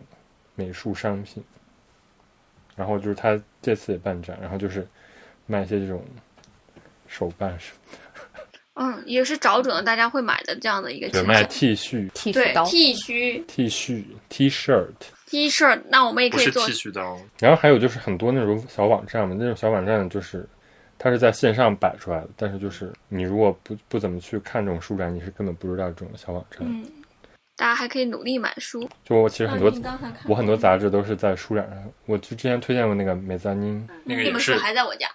美术商品。然后就是他这次也办展，然后就是卖一些这种手办什么嗯，也是找准了大家会买的这样的一个的，对，卖 T 恤。T 恤、对剃须刀，T 恤、T 恤、T-shirt。T-shirt，那我们也可以做。恤刀。然后还有就是很多那种小网站嘛，那种小网站就是它是在线上摆出来的，但是就是你如果不不怎么去看这种书展，你是根本不知道这种小网站。嗯，大家还可以努力买书。就我其实很多我很多杂志都是在书展上，我就之前推荐过那个美赞妮，那个也是还在我家。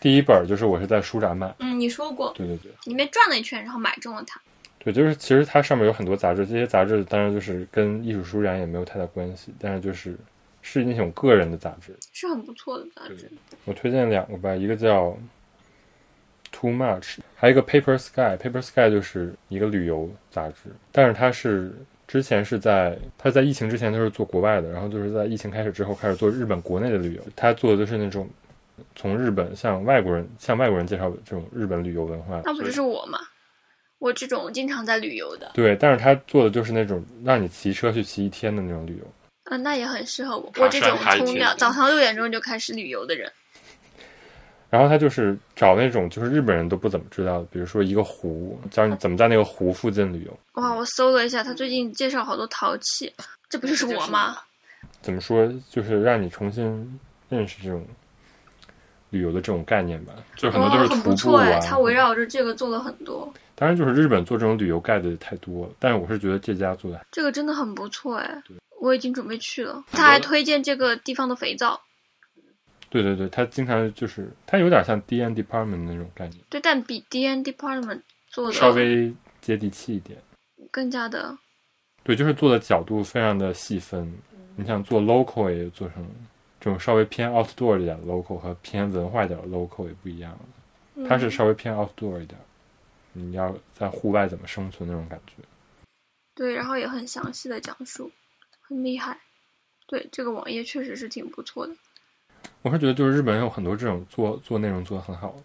第一本就是我是在书展买，嗯，你说过，对对对。里面转了一圈，然后买中了它。对，就是其实它上面有很多杂志，这些杂志当然就是跟艺术书展也没有太大关系，但是就是是那种个人的杂志。是很不错的杂志。我推荐两个吧，一个叫 Too Much，还有一个 Paper Sky。Paper Sky 就是一个旅游杂志，但是它是之前是在它在疫情之前都是做国外的，然后就是在疫情开始之后开始做日本国内的旅游。它做的就是那种从日本向外国人向外国人介绍这种日本旅游文化。那不就是我吗？我这种经常在旅游的，对，但是他做的就是那种让你骑车去骑一天的那种旅游。嗯，那也很适合我。我这种从两早上六点钟就开始旅游的人。然后他就是找那种就是日本人都不怎么知道的，比如说一个湖，教你怎么在那个湖附近旅游。哇，我搜了一下，他最近介绍好多陶器，这不就是我吗？怎么说，就是让你重新认识这种旅游的这种概念吧。就很多都是徒步不错哎，啊。他围绕着这个做了很多，当然，就是日本做这种旅游盖的太多了，但是我是觉得这家做的这个真的很不错哎，我已经准备去了。他还推荐这个地方的肥皂，对对对，他经常就是他有点像 D N Department 那种概念，对，但比 D N Department 做的稍微接地气一点。更加的对，就是做的角度非常的细分。你想做 local 也做成这种稍微偏 outdoor 一点的 local 和偏文化一点的 local 也不一样。它是稍微偏 outdoor 一点，你要在户外怎么生存那种感觉。对，然后也很详细的讲述，很厉害。对，这个网页确实是挺不错的。我是觉得就是日本有很多这种做做内容做的很好的，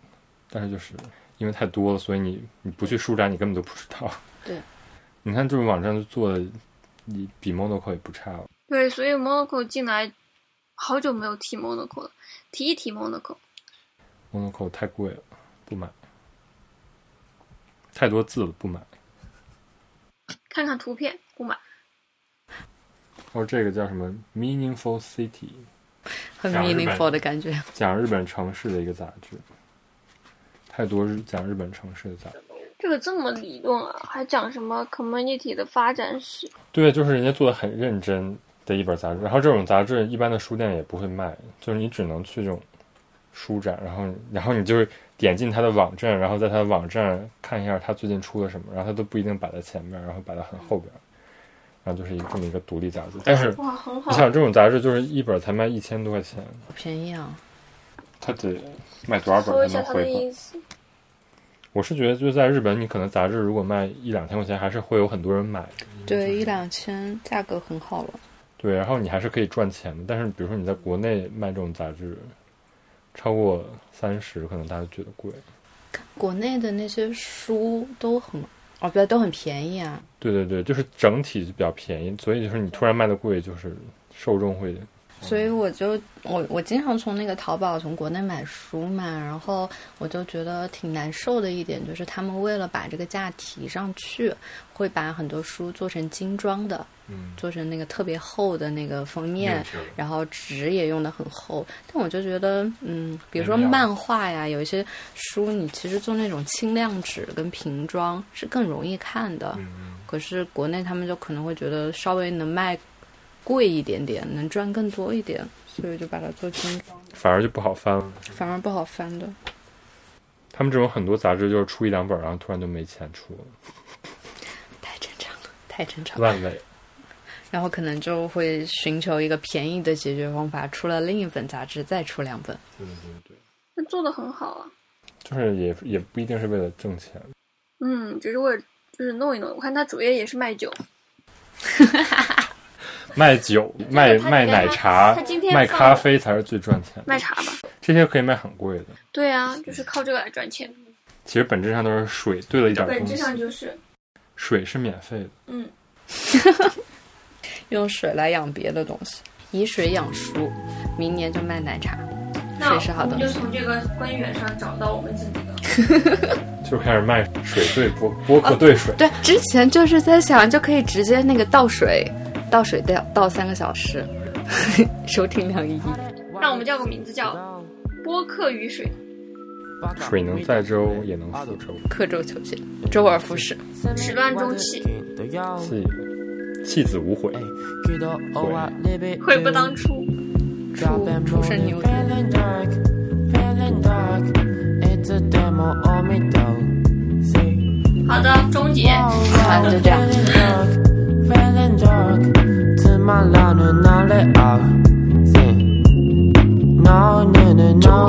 但是就是因为太多了，所以你你不去书展你根本都不知道。对，你看这种网站做的，你比 Monaco 也不差了。对，所以 Monaco 进来好久没有提 Monaco 了，提一提 Monaco。Monaco 太贵了，不买。太多字了，不买。看看图片不买。哦这个叫什么 Meaningful City，[laughs] 很 meaningful 的感觉。讲日本城市的一个杂志。太多日讲日本城市的杂志。这个这么理论啊，还讲什么 community 的发展史？对，就是人家做的很认真的一本杂志。然后这种杂志一般的书店也不会卖，就是你只能去这种书展，然后然后你就是点进他的网站，然后在他的网站看一下他最近出了什么，然后他都不一定摆在前面，然后摆在很后边，然后就是一个这么一个独立杂志。但是你。想这种杂志就是一本才卖一千多块钱，好便宜啊！他得卖多少本才能回本？我是觉得就在日本，你可能杂志如果卖一两千块钱，还是会有很多人买的。对，一两千价格很好了。对，然后你还是可以赚钱的。但是比如说你在国内卖这种杂志，超过三十，可能大家觉得贵。国内的那些书都很哦，不对，都很便宜啊。对对对，就是整体就比较便宜，所以就是你突然卖的贵，就是受众会所以我就我我经常从那个淘宝从国内买书嘛，然后我就觉得挺难受的一点就是他们为了把这个价提上去，会把很多书做成精装的，嗯，做成那个特别厚的那个封面，然后纸也用的很厚。但我就觉得，嗯，比如说漫画呀，有一些书你其实做那种轻量纸跟平装是更容易看的。嗯可是国内他们就可能会觉得稍微能卖贵一点点，能赚更多一点，所以就把它做精装，反而就不好翻了。反而不好翻的。他们这种很多杂志就是出一两本，然后突然就没钱出了，太正常了，太正常了。烂尾。然后可能就会寻求一个便宜的解决方法，出了另一本杂志，再出两本。对对对，那做的很好啊。就是也也不一定是为了挣钱。嗯，只是为了就是弄一弄。我看他主页也是卖酒，[laughs] 卖酒、卖卖奶茶卖咖啡才是最赚钱的。卖茶吧。这些可以卖很贵的。对啊，就是靠这个来赚钱。其实本质上都是水兑了一点东西本质，上就是，水是免费的。嗯，[laughs] 用水来养别的东西，以水养书，明年就卖奶茶。那水是好我们就东西。从这个官员上找到我们自己的。[laughs] 就开始卖水兑波波克兑水，对，之前就是在想，就可以直接那个倒水，倒水倒倒三个小时，[laughs] 收听量一亿。那我们叫个名字叫播客雨水。水能载舟也能覆舟，刻舟求剑，周而复始。始乱终弃，弃弃子无悔，悔不当初。出出生牛犊。好的，终结。好，就这样。feeling drunk, to my line and I let out. No, no, no, no.